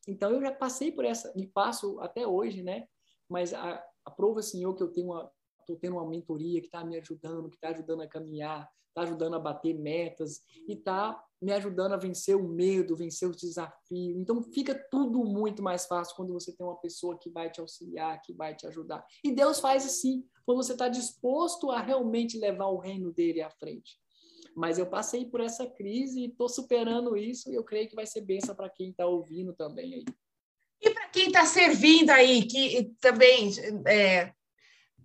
Então, eu já passei por essa, e passo até hoje, né? Mas a, aprova, Senhor, que eu tenho uma, estou tendo uma mentoria que está me ajudando, que está ajudando a caminhar, está ajudando a bater metas e está me ajudando a vencer o medo, vencer os desafios. Então fica tudo muito mais fácil quando você tem uma pessoa que vai te auxiliar, que vai te ajudar. E Deus faz assim, quando você está disposto a realmente levar o reino dele à frente. Mas eu passei por essa crise e estou superando isso e eu creio que vai ser benção para quem está ouvindo também aí. E para quem está servindo aí, que também é,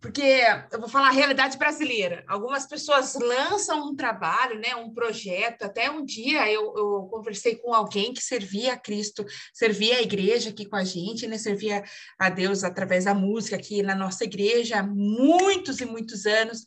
porque eu vou falar a realidade brasileira. Algumas pessoas lançam um trabalho, né, um projeto. Até um dia eu, eu conversei com alguém que servia a Cristo, servia a igreja aqui com a gente, né, servia a Deus através da música aqui na nossa igreja há muitos e muitos anos.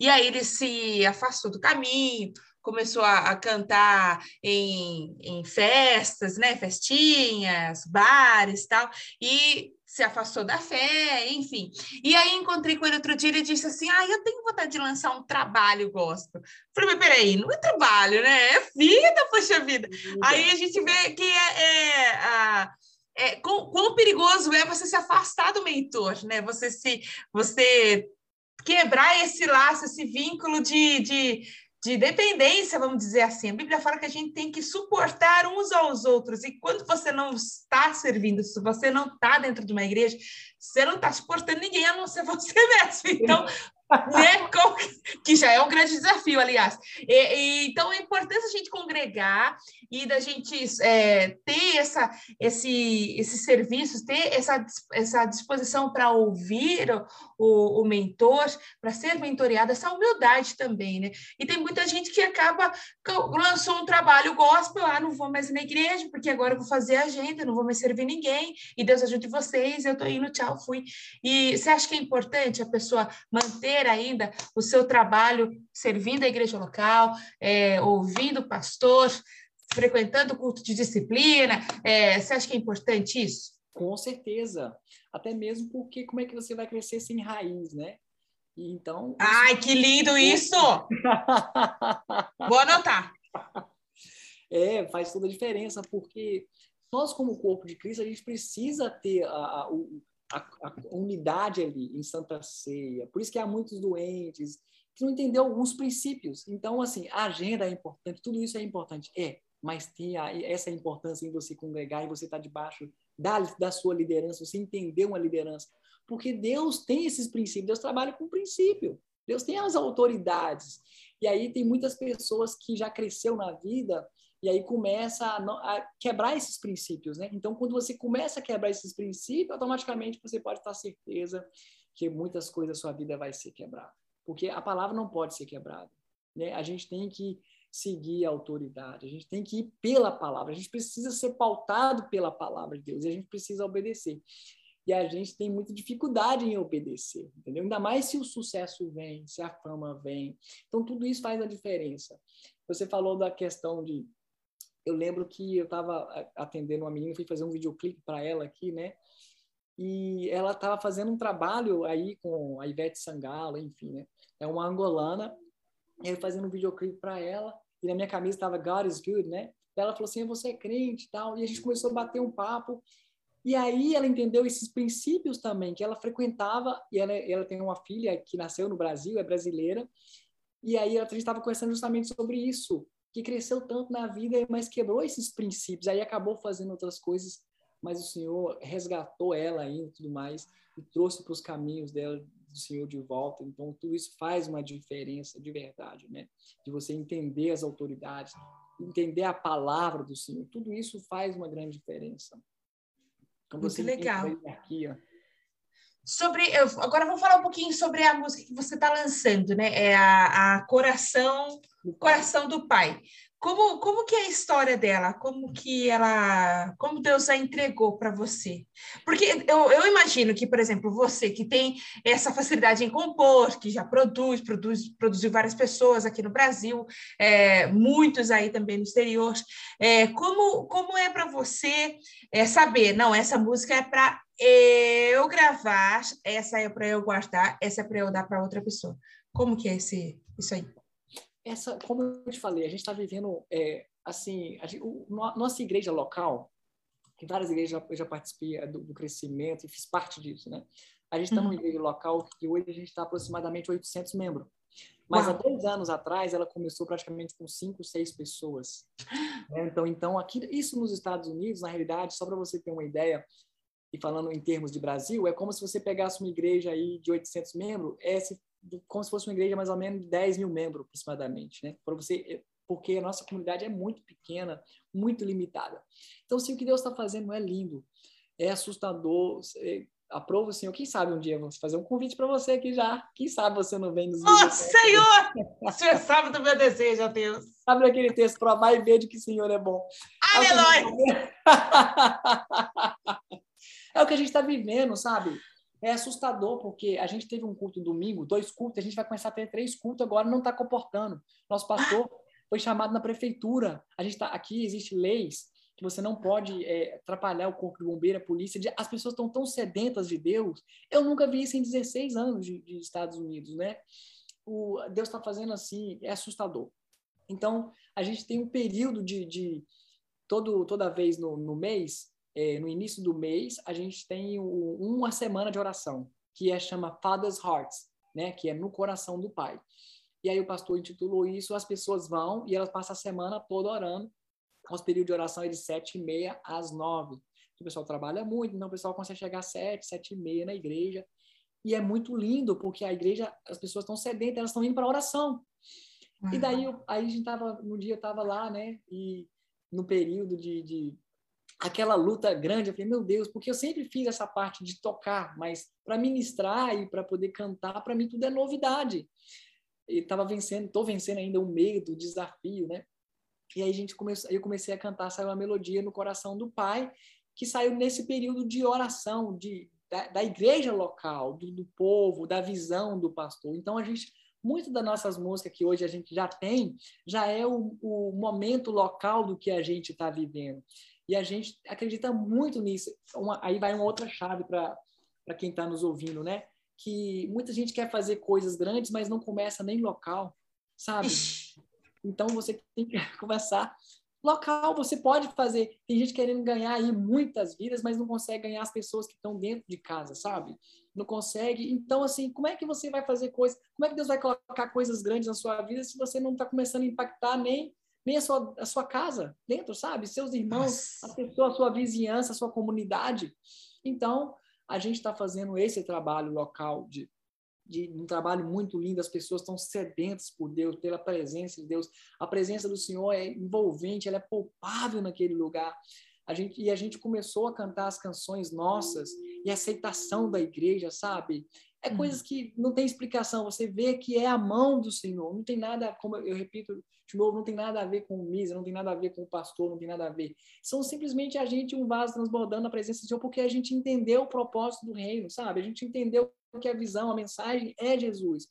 E aí ele se afastou do caminho, começou a, a cantar em, em, festas, né, festinhas, bares, tal, e se afastou da fé, enfim. E aí encontrei com ele outro dia e ele disse assim: Ah, eu tenho vontade de lançar um trabalho gospel. Falei, mas peraí, não é trabalho, né? É vida, poxa vida. Aí a gente vê que é, é, a, é quão, quão, perigoso é você se afastar do mentor, né? Você se você quebrar esse laço, esse vínculo de, de de dependência, vamos dizer assim. A Bíblia fala que a gente tem que suportar uns aos outros. E quando você não está servindo, se você não está dentro de uma igreja, você não está suportando ninguém a não ser você mesmo. Então, né? um grande desafio, aliás. E, e, então, é importante a gente congregar e da gente é, ter essa, esse, esses serviços, ter essa, essa disposição para ouvir o, o, o mentor, para ser mentoreado, essa humildade também, né? E tem muita gente que acaba, lançou um trabalho gospel, ah, não vou mais na igreja, porque agora eu vou fazer agenda, não vou mais servir ninguém, e Deus ajude vocês, eu tô indo, tchau, fui. E você acha que é importante a pessoa manter ainda o seu trabalho servindo a igreja local, é, ouvindo o pastor, frequentando o culto de disciplina? É, você acha que é importante isso? Com certeza. Até mesmo porque como é que você vai crescer sem raiz, né? Então. Ai, que lindo isso! Vou anotar. É, faz toda a diferença, porque nós, como corpo de Cristo, a gente precisa ter a, a, a, a unidade ali em Santa Ceia. Por isso que há muitos doentes que não entendeu alguns princípios. Então, assim, a agenda é importante, tudo isso é importante. É, mas tem a, essa importância em você congregar e você estar tá debaixo da, da sua liderança, você entender uma liderança. Porque Deus tem esses princípios, Deus trabalha com princípio, Deus tem as autoridades. E aí tem muitas pessoas que já cresceu na vida e aí começa a, a, quebrar esses princípios, né? Então, quando você começa a quebrar esses princípios, automaticamente você pode estar certeza que muitas coisas da sua vida vai ser quebrada, porque a palavra não pode ser quebrada, né? A gente tem que seguir a autoridade, a gente tem que ir pela palavra, a gente precisa ser pautado pela palavra de Deus, e a gente precisa obedecer. E a gente tem muita dificuldade em obedecer, entendeu? Ainda mais se o sucesso vem, se a fama vem. Então, tudo isso faz a diferença. Você falou da questão de. Eu lembro que eu estava atendendo uma menina, fui fazer um videoclipe para ela aqui, né? E ela estava fazendo um trabalho aí com a Ivete Sangalo, enfim, né? É uma angolana. E fazendo um videoclipe para ela, e na minha camisa estava God is good, né? ela falou assim, você é crente e tal, e a gente começou a bater um papo, e aí ela entendeu esses princípios também, que ela frequentava, e ela, ela tem uma filha que nasceu no Brasil, é brasileira, e aí a gente estava conversando justamente sobre isso, que cresceu tanto na vida, mas quebrou esses princípios, aí acabou fazendo outras coisas, mas o Senhor resgatou ela ainda e tudo mais, e trouxe para os caminhos dela do Senhor de volta. Então, tudo isso faz uma diferença de verdade, né? De você entender as autoridades, entender a palavra do Senhor. Tudo isso faz uma grande diferença. Então, Muito legal. Sobre, agora vamos falar um pouquinho sobre a música que você está lançando, né? É a, a Coração, Coração do Pai. Como, como que é a história dela? Como que ela, como Deus a entregou para você? Porque eu, eu imagino que, por exemplo, você que tem essa facilidade em compor, que já produz, produz produziu várias pessoas aqui no Brasil, é, muitos aí também no exterior. É, como, como é para você é, saber? Não, essa música é para eu gravar, essa é para eu guardar, essa é para eu dar para outra pessoa. Como que é esse, isso aí? Essa, como eu te falei, a gente está vivendo, é, assim, gente, o, nossa igreja local, que várias igrejas eu já participei é, do, do, crescimento e fiz parte disso, né? A gente está uhum. numa igreja local que hoje a gente está aproximadamente 800 membros. Mas Uau. há dois anos atrás ela começou praticamente com cinco, seis pessoas. Né? Então, então aqui, isso nos Estados Unidos, na realidade, só para você ter uma ideia, e falando em termos de Brasil, é como se você pegasse uma igreja aí de 800 membros, é se como se fosse uma igreja mais ou menos de 10 mil membros, aproximadamente, né? Para você, é, porque a nossa comunidade é muito pequena, muito limitada. Então, se o que Deus está fazendo é lindo, é assustador, é, Aprova o Senhor. Quem sabe um dia eu vou fazer um convite para você aqui já. Quem sabe você não vem nos Oh, Senhor! O Senhor sabe do meu desejo, ó Deus. Sabe aquele texto, provar e ver de que o Senhor é bom. Aleluia! É o que a gente está vivendo, sabe? É assustador, porque a gente teve um culto domingo, dois cultos, a gente vai começar a ter três cultos agora, não está comportando. Nosso pastor foi chamado na prefeitura. A gente tá aqui, existe leis que você não pode é, atrapalhar o corpo de bombeiro, a polícia. De, as pessoas estão tão sedentas de Deus. Eu nunca vi isso em 16 anos de, de Estados Unidos, né? O, Deus está fazendo assim, é assustador. Então, a gente tem um período de, de todo, toda vez no, no mês, é, no início do mês, a gente tem o, uma semana de oração, que é chama Father's Hearts, né? Que é no coração do pai. E aí o pastor intitulou isso, as pessoas vão e elas passam a semana toda orando. Os períodos de oração é de sete e meia às nove. O pessoal trabalha muito, então o pessoal consegue chegar às sete, sete e meia na igreja. E é muito lindo, porque a igreja, as pessoas estão sedentas, elas estão indo para oração. Uhum. E daí, eu, aí a gente tava, no dia eu estava lá, né? E no período de, de aquela luta grande, eu falei, meu Deus, porque eu sempre fiz essa parte de tocar, mas para ministrar e para poder cantar, para mim tudo é novidade. E estava vencendo, estou vencendo ainda o medo, o desafio, né? E aí a gente começou, eu comecei a cantar, saiu uma melodia no coração do Pai, que saiu nesse período de oração, de da, da igreja local, do, do povo, da visão do pastor. Então a gente muito das nossas músicas que hoje a gente já tem, já é o, o momento local do que a gente está vivendo. E a gente acredita muito nisso. Uma, aí vai uma outra chave para quem está nos ouvindo, né? Que muita gente quer fazer coisas grandes, mas não começa nem local, sabe? Então você tem que começar local. Você pode fazer. Tem gente querendo ganhar aí muitas vidas, mas não consegue ganhar as pessoas que estão dentro de casa, sabe? Não consegue. Então, assim, como é que você vai fazer coisas? Como é que Deus vai colocar coisas grandes na sua vida se você não está começando a impactar nem nem a sua, a sua casa dentro, sabe? Seus irmãos, a pessoa, a sua vizinhança, a sua comunidade. Então, a gente está fazendo esse trabalho local de, de um trabalho muito lindo. As pessoas estão sedentas por Deus, pela presença de Deus. A presença do Senhor é envolvente, ela é palpável naquele lugar. A gente, e a gente começou a cantar as canções nossas e a aceitação da igreja, sabe? É coisas que não tem explicação. Você vê que é a mão do Senhor. Não tem nada, como eu repito de novo, não tem nada a ver com o misa, não tem nada a ver com o pastor, não tem nada a ver. São simplesmente a gente um vaso transbordando a presença do Senhor porque a gente entendeu o propósito do reino, sabe? A gente entendeu que a visão, a mensagem é Jesus.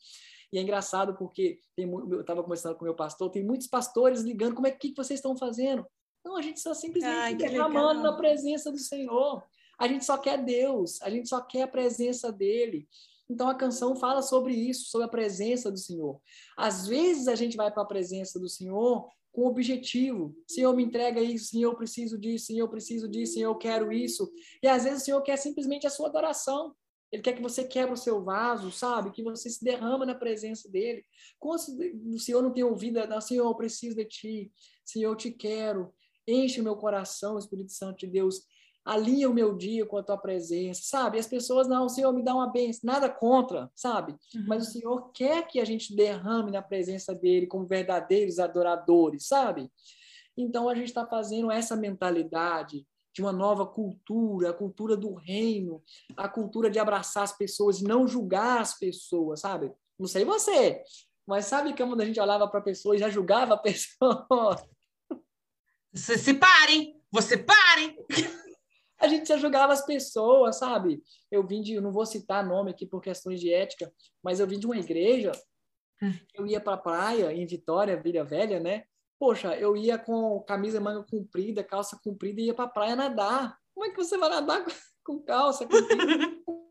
E é engraçado porque tem, eu estava conversando com o meu pastor, tem muitos pastores ligando, como é que, que vocês estão fazendo? Não, a gente só simplesmente Ai, derramando na presença do Senhor. A gente só quer Deus, a gente só quer a presença dele. Então a canção fala sobre isso, sobre a presença do Senhor. Às vezes a gente vai para a presença do Senhor com objetivo. Senhor, me entrega isso, Senhor, eu preciso disso, Senhor, eu preciso disso, Senhor, eu quero isso. E às vezes o Senhor quer simplesmente a sua adoração. Ele quer que você quebre o seu vaso, sabe? Que você se derrama na presença dele. Se o Senhor não tem ouvido, não, Senhor, eu preciso de ti. Senhor, eu te quero. Enche o meu coração, Espírito Santo de Deus alinha o meu dia com a tua presença, sabe? As pessoas, não, o Senhor me dá uma bênção, nada contra, sabe? Uhum. Mas o Senhor quer que a gente derrame na presença dele como verdadeiros adoradores, sabe? Então a gente está fazendo essa mentalidade de uma nova cultura, a cultura do reino, a cultura de abraçar as pessoas e não julgar as pessoas, sabe? Não sei você, mas sabe que quando a gente olhava para a pessoa e já julgava a pessoa? Se, se parem, você parem! a gente já julgava as pessoas, sabe? Eu vim de, eu não vou citar nome aqui por questões de ética, mas eu vim de uma igreja, hum. eu ia para a praia em Vitória, Vila Velha, né? Poxa, eu ia com camisa manga comprida, calça comprida e ia para a praia nadar. Como é que você vai nadar com calça comprida?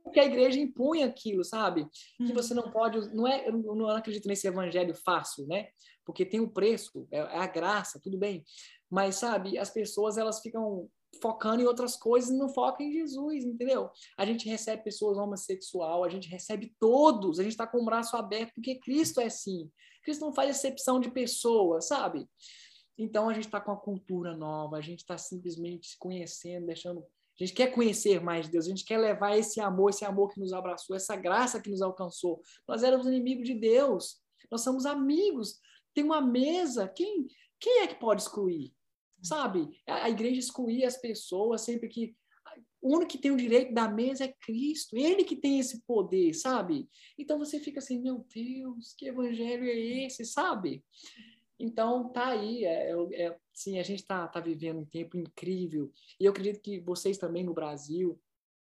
Porque a igreja impunha aquilo, sabe? Que você não pode, não é, eu não acredito nesse evangelho fácil, né? Porque tem o preço, é, é a graça, tudo bem. Mas sabe, as pessoas elas ficam focando em outras coisas e não foca em Jesus, entendeu? A gente recebe pessoas homossexual, a gente recebe todos, a gente está com o braço aberto, porque Cristo é assim. Cristo não faz exceção de pessoas, sabe? Então a gente está com a cultura nova, a gente está simplesmente se conhecendo, deixando. A gente quer conhecer mais de Deus, a gente quer levar esse amor, esse amor que nos abraçou, essa graça que nos alcançou. Nós éramos inimigos de Deus, nós somos amigos. Tem uma mesa, quem, quem é que pode excluir? Sabe? A igreja excluía as pessoas sempre que O único que tem o direito da mesa é Cristo. Ele que tem esse poder, sabe? Então você fica assim, meu Deus, que evangelho é esse, sabe? Então tá aí, é, é, é sim, a gente está tá vivendo um tempo incrível e eu acredito que vocês também no Brasil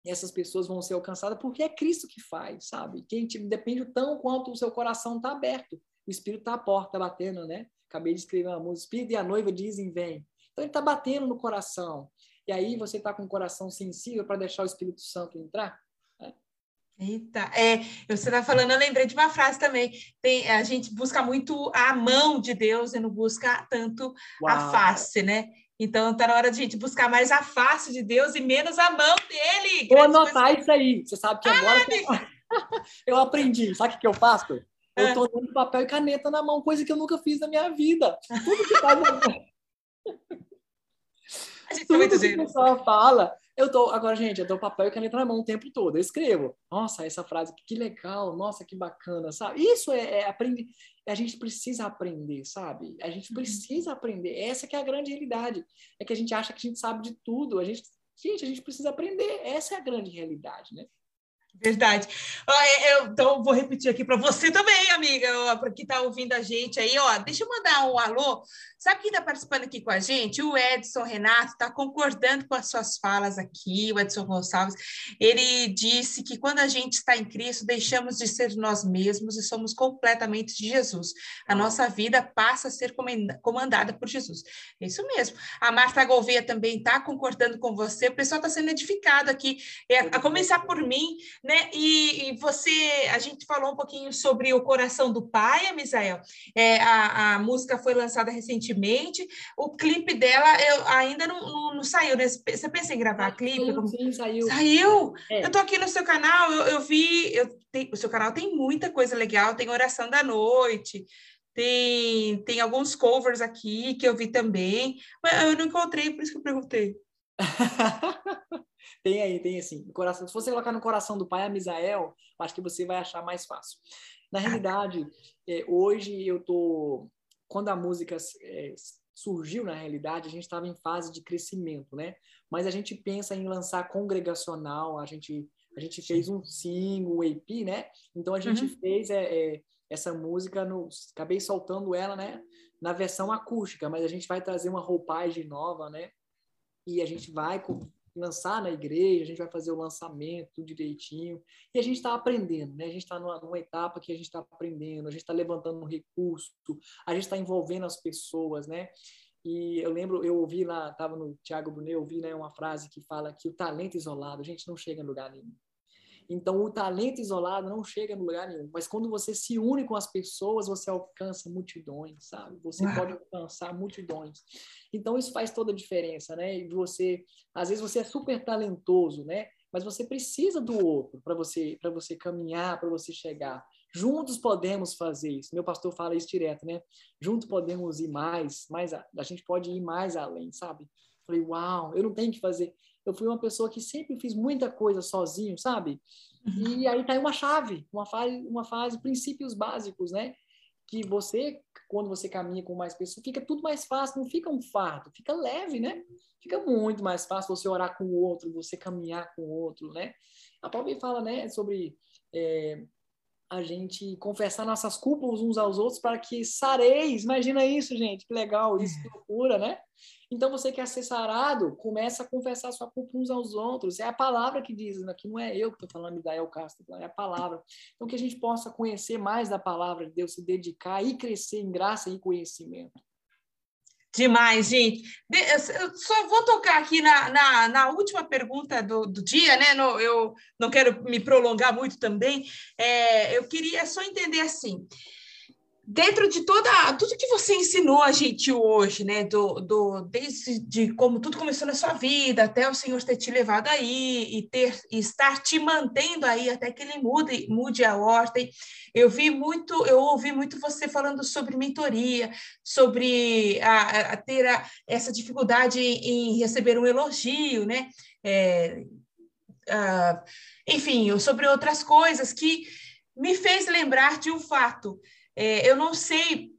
essas pessoas vão ser alcançadas porque é Cristo que faz, sabe? Quem te, depende tão quanto o seu coração está aberto, o Espírito está à porta batendo, né? Acabei de escrever uma música, Espírito e a noiva dizem vem. Então ele está batendo no coração. E aí você está com o coração sensível para deixar o Espírito Santo entrar? Eita, é, você está falando, eu lembrei de uma frase também. Tem, a gente busca muito a mão de Deus e não busca tanto Uau. a face, né? Então está na hora de a gente buscar mais a face de Deus e menos a mão dele. Vou anotar coisas... isso aí. Você sabe que agora ah, eu aprendi. Sabe o que eu faço? Eu estou dando papel e caneta na mão, coisa que eu nunca fiz na minha vida. Tudo que tá na... A gente Tudo que o pessoal fala, eu tô, agora, gente, eu dou papel e caneta na mão o tempo todo. Eu escrevo. Nossa, essa frase, que legal, nossa, que bacana, sabe? Isso é, é aprender. A gente precisa aprender, sabe? A gente uhum. precisa aprender. Essa que é a grande realidade. É que a gente acha que a gente sabe de tudo. A gente, gente, a gente precisa aprender. Essa é a grande realidade, né? Verdade. Eu, então, vou repetir aqui para você também, amiga, para quem está ouvindo a gente aí, ó. Deixa eu mandar um alô. Sabe quem está participando aqui com a gente? O Edson Renato está concordando com as suas falas aqui, o Edson Gonçalves. Ele disse que quando a gente está em Cristo, deixamos de ser nós mesmos e somos completamente de Jesus. A nossa vida passa a ser comandada por Jesus. É isso mesmo. A Marta Gouveia também está concordando com você. O pessoal está sendo edificado aqui, é, a começar por mim né? E, e, você, a gente falou um pouquinho sobre o coração do pai, Misael. É, a, a música foi lançada recentemente. O clipe dela eu, ainda não, não, não saiu, né? Você pensa em gravar clipe? Sim, Como... sim saiu. Saiu? É. Eu tô aqui no seu canal, eu, eu vi, eu, tem, o seu canal tem muita coisa legal, tem oração da noite. Tem, tem alguns covers aqui que eu vi também, mas eu não encontrei, por isso que eu perguntei. tem aí, tem assim. Coração, se você colocar no coração do pai a Misael, acho que você vai achar mais fácil. Na realidade, é, hoje eu tô. Quando a música é, surgiu, na realidade, a gente estava em fase de crescimento, né? Mas a gente pensa em lançar congregacional, a gente, a gente fez um single, um EP, né? Então a gente uhum. fez é, é, essa música, no, acabei soltando ela, né? Na versão acústica, mas a gente vai trazer uma roupagem nova, né? E a gente vai lançar na igreja, a gente vai fazer o lançamento tudo direitinho. E a gente está aprendendo, né? A gente está numa, numa, etapa que a gente está aprendendo, a gente está levantando um recurso, a gente está envolvendo as pessoas, né? E eu lembro, eu ouvi lá, estava no Tiago Brunet, eu ouvi né, uma frase que fala que o talento isolado, a gente não chega em lugar nenhum. Então, o talento isolado não chega em lugar nenhum. Mas quando você se une com as pessoas, você alcança multidões, sabe? Você Uau. pode alcançar multidões. Então, isso faz toda a diferença, né? E você, às vezes, você é super talentoso, né? Mas você precisa do outro para você, para você caminhar, para você chegar. Juntos podemos fazer isso. Meu pastor fala isso direto, né? Juntos podemos ir mais, mais a, a gente pode ir mais além, sabe? Falei, uau, eu não tenho que fazer eu fui uma pessoa que sempre fiz muita coisa sozinho, sabe? Uhum. E aí tá aí uma chave, uma fase, uma fase, princípios básicos, né? Que você, quando você caminha com mais pessoas, fica tudo mais fácil, não fica um fardo, fica leve, né? Fica muito mais fácil você orar com o outro, você caminhar com o outro, né? A Paulo fala, né, sobre é, a gente confessar nossas culpas uns aos outros para que sareis. Imagina isso, gente, que legal, isso que loucura, né? Então, você quer ser sarado, começa a confessar sua culpa uns aos outros. É a palavra que diz, aqui né? não é eu que estou falando, Midael Castro, é a palavra. Então, que a gente possa conhecer mais da palavra de Deus, se dedicar e crescer em graça e conhecimento. Demais, gente. Eu só vou tocar aqui na, na, na última pergunta do, do dia, né? No, eu não quero me prolongar muito também. É, eu queria só entender assim dentro de toda tudo que você ensinou a gente hoje, né, do, do desde de como tudo começou na sua vida até o Senhor ter te levado aí e ter e estar te mantendo aí até que ele mude mude a ordem. Eu vi muito, eu ouvi muito você falando sobre mentoria, sobre a, a ter a, essa dificuldade em receber um elogio, né? É, a, enfim, sobre outras coisas que me fez lembrar de um fato é, eu não sei,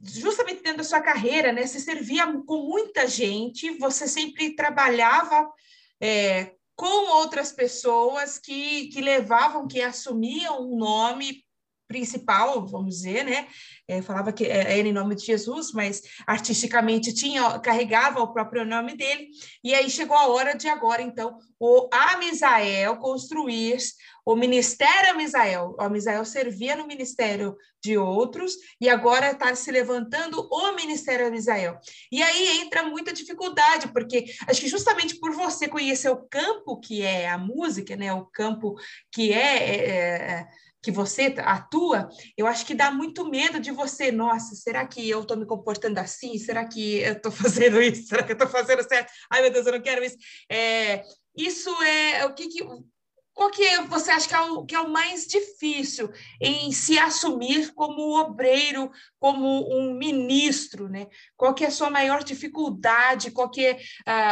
justamente dentro da sua carreira, né? Você servia com muita gente, você sempre trabalhava é, com outras pessoas que, que levavam, que assumiam um nome principal, vamos dizer, né? É, falava que era em nome de Jesus, mas artisticamente tinha carregava o próprio nome dele. E aí chegou a hora de agora, então, o Amisael construir o ministério Amisael. O Amisael servia no ministério de outros e agora está se levantando o ministério Amisael. E aí entra muita dificuldade, porque acho que justamente por você conhecer o campo que é a música, né? O campo que é, é, é que você atua, eu acho que dá muito medo de você, nossa, será que eu estou me comportando assim? Será que eu estou fazendo isso? Será que eu estou fazendo certo? Ai, meu Deus, eu não quero isso. É, isso é o que, que qual que você acha que é, o, que é o mais difícil em se assumir como obreiro, como um ministro, né? Qual que é a sua maior dificuldade? Qual que é,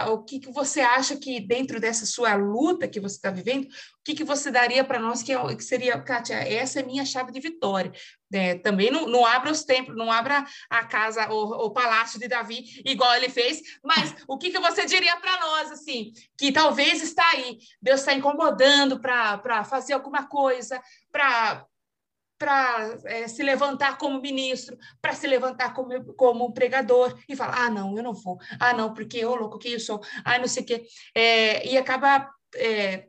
uh, o que, que você acha que dentro dessa sua luta que você está vivendo, o que, que você daria para nós que, é, que seria, Kátia, essa é minha chave de vitória. É, também não, não abra os templos, não abra a casa, o, o palácio de Davi, igual ele fez, mas o que, que você diria para nós, assim, que talvez está aí, Deus está incomodando para fazer alguma coisa, para para é, se levantar como ministro, para se levantar como, como pregador e falar, ah, não, eu não vou, ah, não, porque eu louco que eu sou, ah, não sei o quê, é, e acaba é,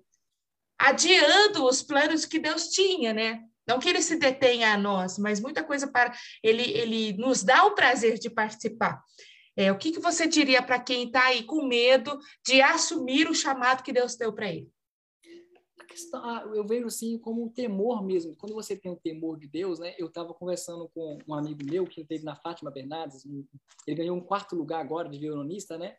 adiando os planos que Deus tinha, né? Não que ele se detenha a nós, mas muita coisa para ele, ele nos dá o prazer de participar. É, o que, que você diria para quem está aí com medo de assumir o chamado que Deus deu para ele? Questão, ah, eu vejo assim como um temor mesmo. Quando você tem um temor de Deus, né? Eu estava conversando com um amigo meu que teve na Fátima Bernardes. Ele ganhou um quarto lugar agora de violonista, né?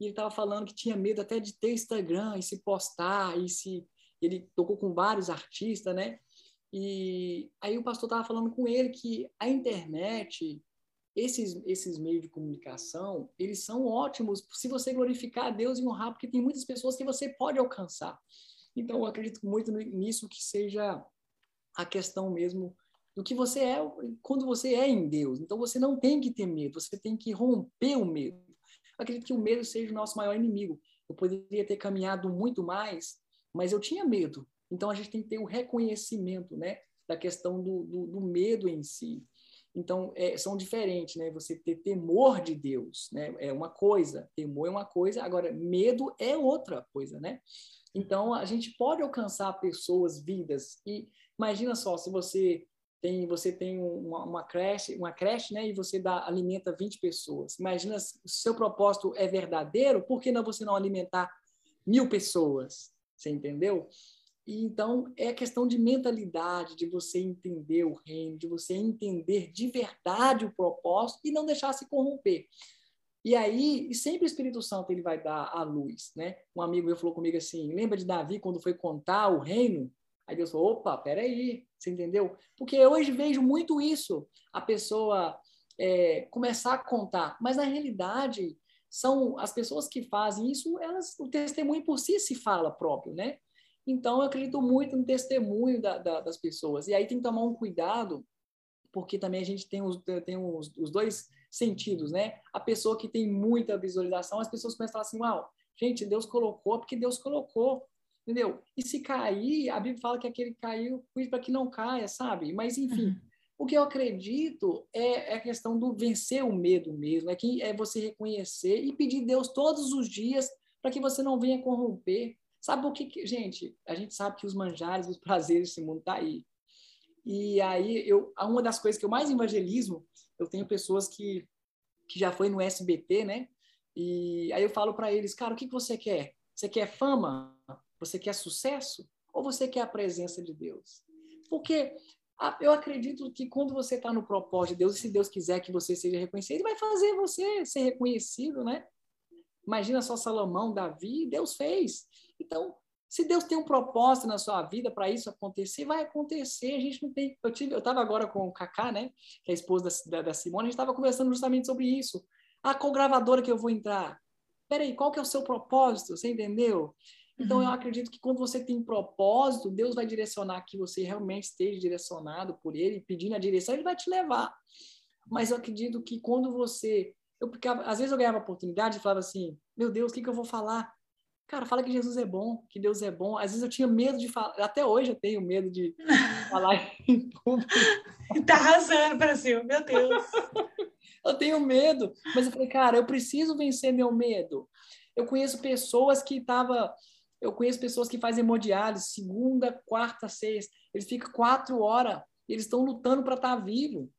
E ele estava falando que tinha medo até de ter Instagram e se postar e se ele tocou com vários artistas, né? E aí o pastor estava falando com ele que a internet, esses, esses meios de comunicação, eles são ótimos se você glorificar a Deus e honrar, porque tem muitas pessoas que você pode alcançar. Então, eu acredito muito nisso que seja a questão mesmo do que você é quando você é em Deus. Então, você não tem que ter medo, você tem que romper o medo. Eu acredito que o medo seja o nosso maior inimigo. Eu poderia ter caminhado muito mais, mas eu tinha medo. Então, a gente tem que ter o reconhecimento né, da questão do, do, do medo em si. Então, é, são diferentes, né? Você ter temor de Deus, né? É uma coisa, temor é uma coisa, agora, medo é outra coisa, né? Então, a gente pode alcançar pessoas, vidas, e imagina só, se você tem, você tem uma, uma creche, uma creche, né? E você dá, alimenta 20 pessoas. Imagina se o seu propósito é verdadeiro, por que não você não alimentar mil pessoas? Você entendeu? E, então, é questão de mentalidade, de você entender o reino, de você entender de verdade o propósito e não deixar se corromper. E aí, e sempre o Espírito Santo ele vai dar a luz, né? Um amigo meu falou comigo assim, lembra de Davi quando foi contar o reino? Aí Deus falou, opa, peraí, você entendeu? Porque hoje vejo muito isso, a pessoa é, começar a contar, mas na realidade são as pessoas que fazem isso, elas o testemunho por si se fala próprio, né? Então, eu acredito muito no testemunho da, da, das pessoas. E aí tem que tomar um cuidado, porque também a gente tem os, tem os, os dois sentidos, né? A pessoa que tem muita visualização, as pessoas começam a falar assim, uau, gente, Deus colocou porque Deus colocou, entendeu? E se cair, a Bíblia fala que aquele caiu, cuide para que não caia, sabe? Mas, enfim, uhum. o que eu acredito é, é, a questão do vencer o medo mesmo, é, que, é você reconhecer e pedir Deus todos os dias para que você não venha corromper, Sabe o que, que, gente? A gente sabe que os manjares, os prazeres desse mundo tá aí. E aí, eu, uma das coisas que eu mais evangelizo, eu tenho pessoas que, que já foi no SBT, né? E aí eu falo para eles, cara, o que, que você quer? Você quer fama? Você quer sucesso? Ou você quer a presença de Deus? Porque eu acredito que quando você está no propósito de Deus, e se Deus quiser que você seja reconhecido, Ele vai fazer você ser reconhecido, né? Imagina só Salomão, Davi, Deus fez. Então, se Deus tem um propósito na sua vida para isso acontecer, vai acontecer. A gente não tem. Eu tive, eu estava agora com o Kaká, né? Que é a esposa da, da Simone, a gente estava conversando justamente sobre isso. Ah, qual gravadora que eu vou entrar? Peraí, qual que é o seu propósito? Você entendeu? Então, uhum. eu acredito que quando você tem propósito, Deus vai direcionar que você realmente esteja direcionado por Ele, pedindo a direção, Ele vai te levar. Mas eu acredito que quando você. Eu, porque, às vezes eu ganhava oportunidade e falava assim: meu Deus, o que, que eu vou falar? Cara, fala que Jesus é bom, que Deus é bom. Às vezes eu tinha medo de falar, até hoje eu tenho medo de falar em público. Tá arrasando, Brasil, meu Deus. eu tenho medo, mas eu falei, cara, eu preciso vencer meu medo. Eu conheço pessoas que estavam eu conheço pessoas que fazem hemodiálise segunda, quarta, sexta. Eles ficam quatro horas e eles estão lutando para estar tá vivo.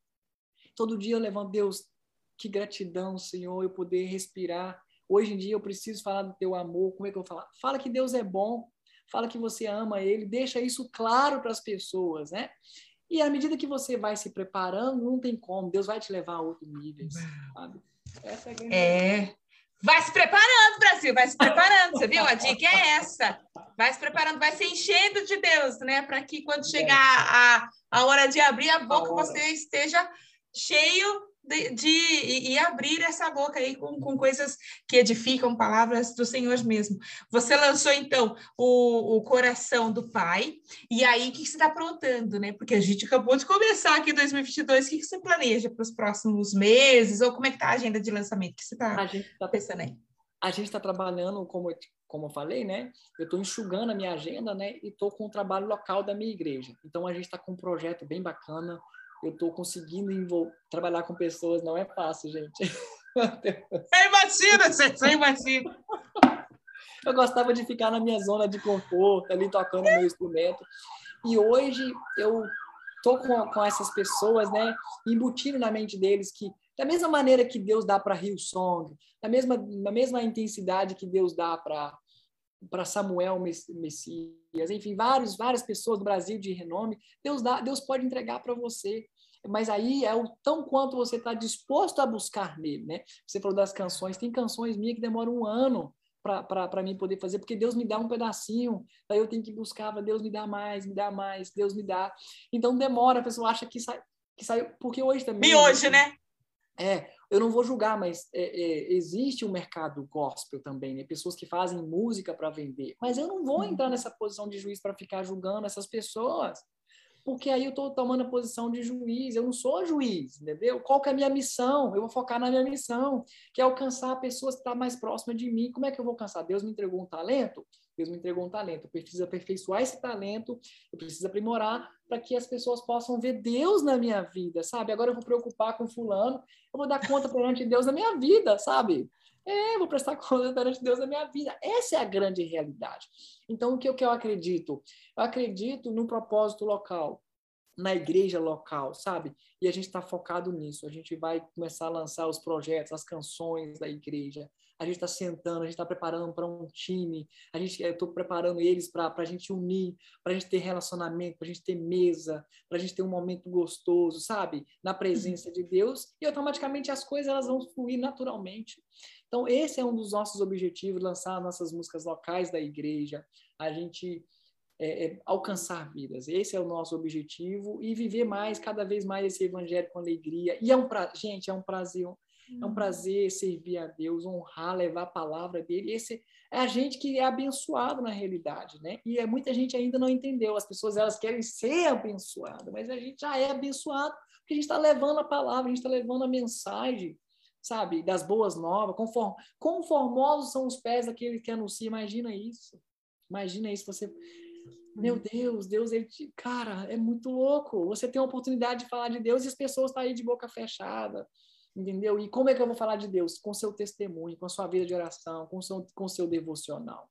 Todo dia eu levanto, Deus, que gratidão, Senhor, eu poder respirar. Hoje em dia eu preciso falar do teu amor. Como é que eu vou falar? Fala que Deus é bom. Fala que você ama Ele. Deixa isso claro para as pessoas, né? E à medida que você vai se preparando, não tem como. Deus vai te levar a outro nível, sabe? Essa é a grande é. Vai se preparando, Brasil, vai se preparando, você viu? A dica é essa. Vai se preparando, vai se enchendo de Deus, né? Para que quando chegar a, a hora de abrir a boca, a você esteja cheio de, de e, e, abrir essa boca aí com, com coisas que edificam, palavras do Senhor mesmo. Você lançou, então, o, o coração do Pai, e aí o que, que você está aprontando, né? Porque a gente acabou de começar aqui em 2022, o que, que você planeja para os próximos meses, ou como é que está a agenda de lançamento? O que você está tá pensando aí? A gente está trabalhando, como, como eu falei, né? Eu estou enxugando a minha agenda, né? E estou com o trabalho local da minha igreja. Então, a gente está com um projeto bem bacana, eu estou conseguindo trabalhar com pessoas, não é fácil, gente. Você imagina, você imagina. Eu gostava de ficar na minha zona de conforto, ali tocando meu instrumento. E hoje eu tô com, com essas pessoas, né, embutindo na mente deles que da mesma maneira que Deus dá para Hillsong, da mesma da mesma intensidade que Deus dá para para Samuel Messias, enfim, vários, várias pessoas do Brasil de renome, Deus dá, Deus pode entregar para você. Mas aí é o tão quanto você está disposto a buscar nele, né? Você falou das canções, tem canções minhas que demoram um ano para mim poder fazer, porque Deus me dá um pedacinho, aí eu tenho que buscar, Deus me dá mais, me dá mais, Deus me dá. Então demora, a pessoa acha que sai, que saiu, porque hoje também. E hoje, né? É, eu não vou julgar, mas é, é, existe um mercado gospel também, né? Pessoas que fazem música para vender. Mas eu não vou entrar uhum. nessa posição de juiz para ficar julgando essas pessoas, porque aí eu estou tomando a posição de juiz. Eu não sou juiz, entendeu? Qual que é a minha missão? Eu vou focar na minha missão, que é alcançar pessoas que estão tá mais próximas de mim. Como é que eu vou alcançar? Deus me entregou um talento? Deus me entregou um talento. Eu preciso aperfeiçoar esse talento, eu preciso aprimorar para que as pessoas possam ver Deus na minha vida, sabe? Agora eu vou preocupar com fulano, eu vou dar conta perante Deus na minha vida, sabe? É, vou prestar conta perante Deus na minha vida. Essa é a grande realidade. Então, o que, o que eu acredito? Eu acredito no propósito local, na igreja local, sabe? E a gente está focado nisso. A gente vai começar a lançar os projetos, as canções da igreja a gente está sentando, a gente está preparando para um time, a gente, eu estou preparando eles para a gente unir, para a gente ter relacionamento, para a gente ter mesa, para a gente ter um momento gostoso, sabe? Na presença de Deus, e automaticamente as coisas elas vão fluir naturalmente. Então, esse é um dos nossos objetivos, lançar nossas músicas locais da igreja, a gente é, é, alcançar vidas. Esse é o nosso objetivo e viver mais, cada vez mais esse evangelho com alegria. E é um pra... gente, é um prazer, é um prazer servir a Deus, honrar, levar a palavra dele. Esse é a gente que é abençoado na realidade, né? E é, muita gente ainda não entendeu. As pessoas elas querem ser abençoadas, mas a gente já é abençoado porque a gente está levando a palavra, a gente está levando a mensagem, sabe? Das boas novas. Conform, conformosos são os pés daquele que anuncia. Imagina isso. Imagina isso. Você meu uhum. Deus, Deus, ele te... cara, é muito louco. Você tem a oportunidade de falar de Deus e as pessoas estão tá aí de boca fechada, Entendeu? E como é que eu vou falar de Deus? Com seu testemunho, com a sua vida de oração, com seu, com seu devocional.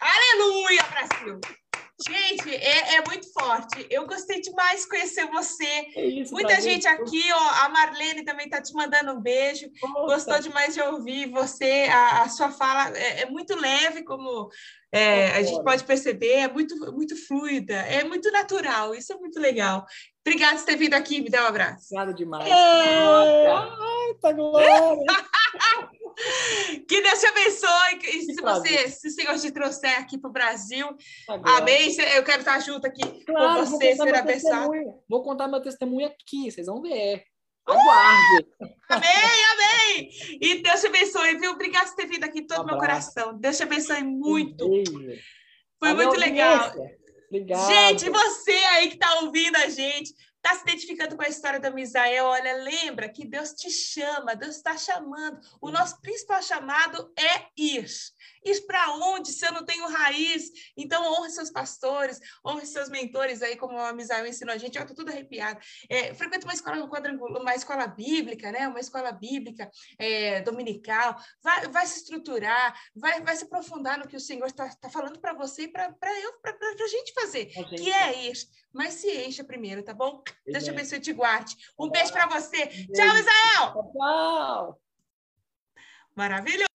Aleluia, Brasil! Gente, é, é, muito forte. Eu gostei demais de conhecer você. É isso, Muita gente aqui, ó, a Marlene também está te mandando um beijo. Gostou demais de ouvir você. A, a sua fala é, é, muito leve, como é, a gente pode perceber, é muito, muito fluida, é muito natural. Isso é muito legal. Obrigada por ter vindo aqui. Me dá um abraço. Obrigada demais. É... Ai, tá glória. que Deus te abençoe. E se você, se o Senhor te trouxer aqui para o Brasil, tá amém. Eu quero estar junto aqui claro, com você, ser abençoado. Vou contar meu testemunho aqui, vocês vão ver. Aguarde. amém, amém. E Deus te abençoe, viu? Obrigada por ter vindo aqui todo o meu coração. Deus te abençoe muito. Foi muito legal. Obrigado. Gente, você aí que está ouvindo a gente, Está se identificando com a história da Misael? Olha, lembra que Deus te chama, Deus está chamando. O nosso principal chamado é ir. Ir para onde se eu não tenho raiz? Então, honre seus pastores, honre seus mentores aí, como a Misael ensinou a gente. Eu estou tudo arrepiada. É, frequenta uma escola uma escola bíblica, né? Uma escola bíblica é, dominical. Vai, vai se estruturar, vai, vai se aprofundar no que o Senhor está tá falando para você e para eu, para a gente fazer, gente. que é ir. Mas se encha primeiro, tá bom? Deus te abençoe e te guarde. Um beijo para você. Tchau, Israel! Tchau! Maravilhoso!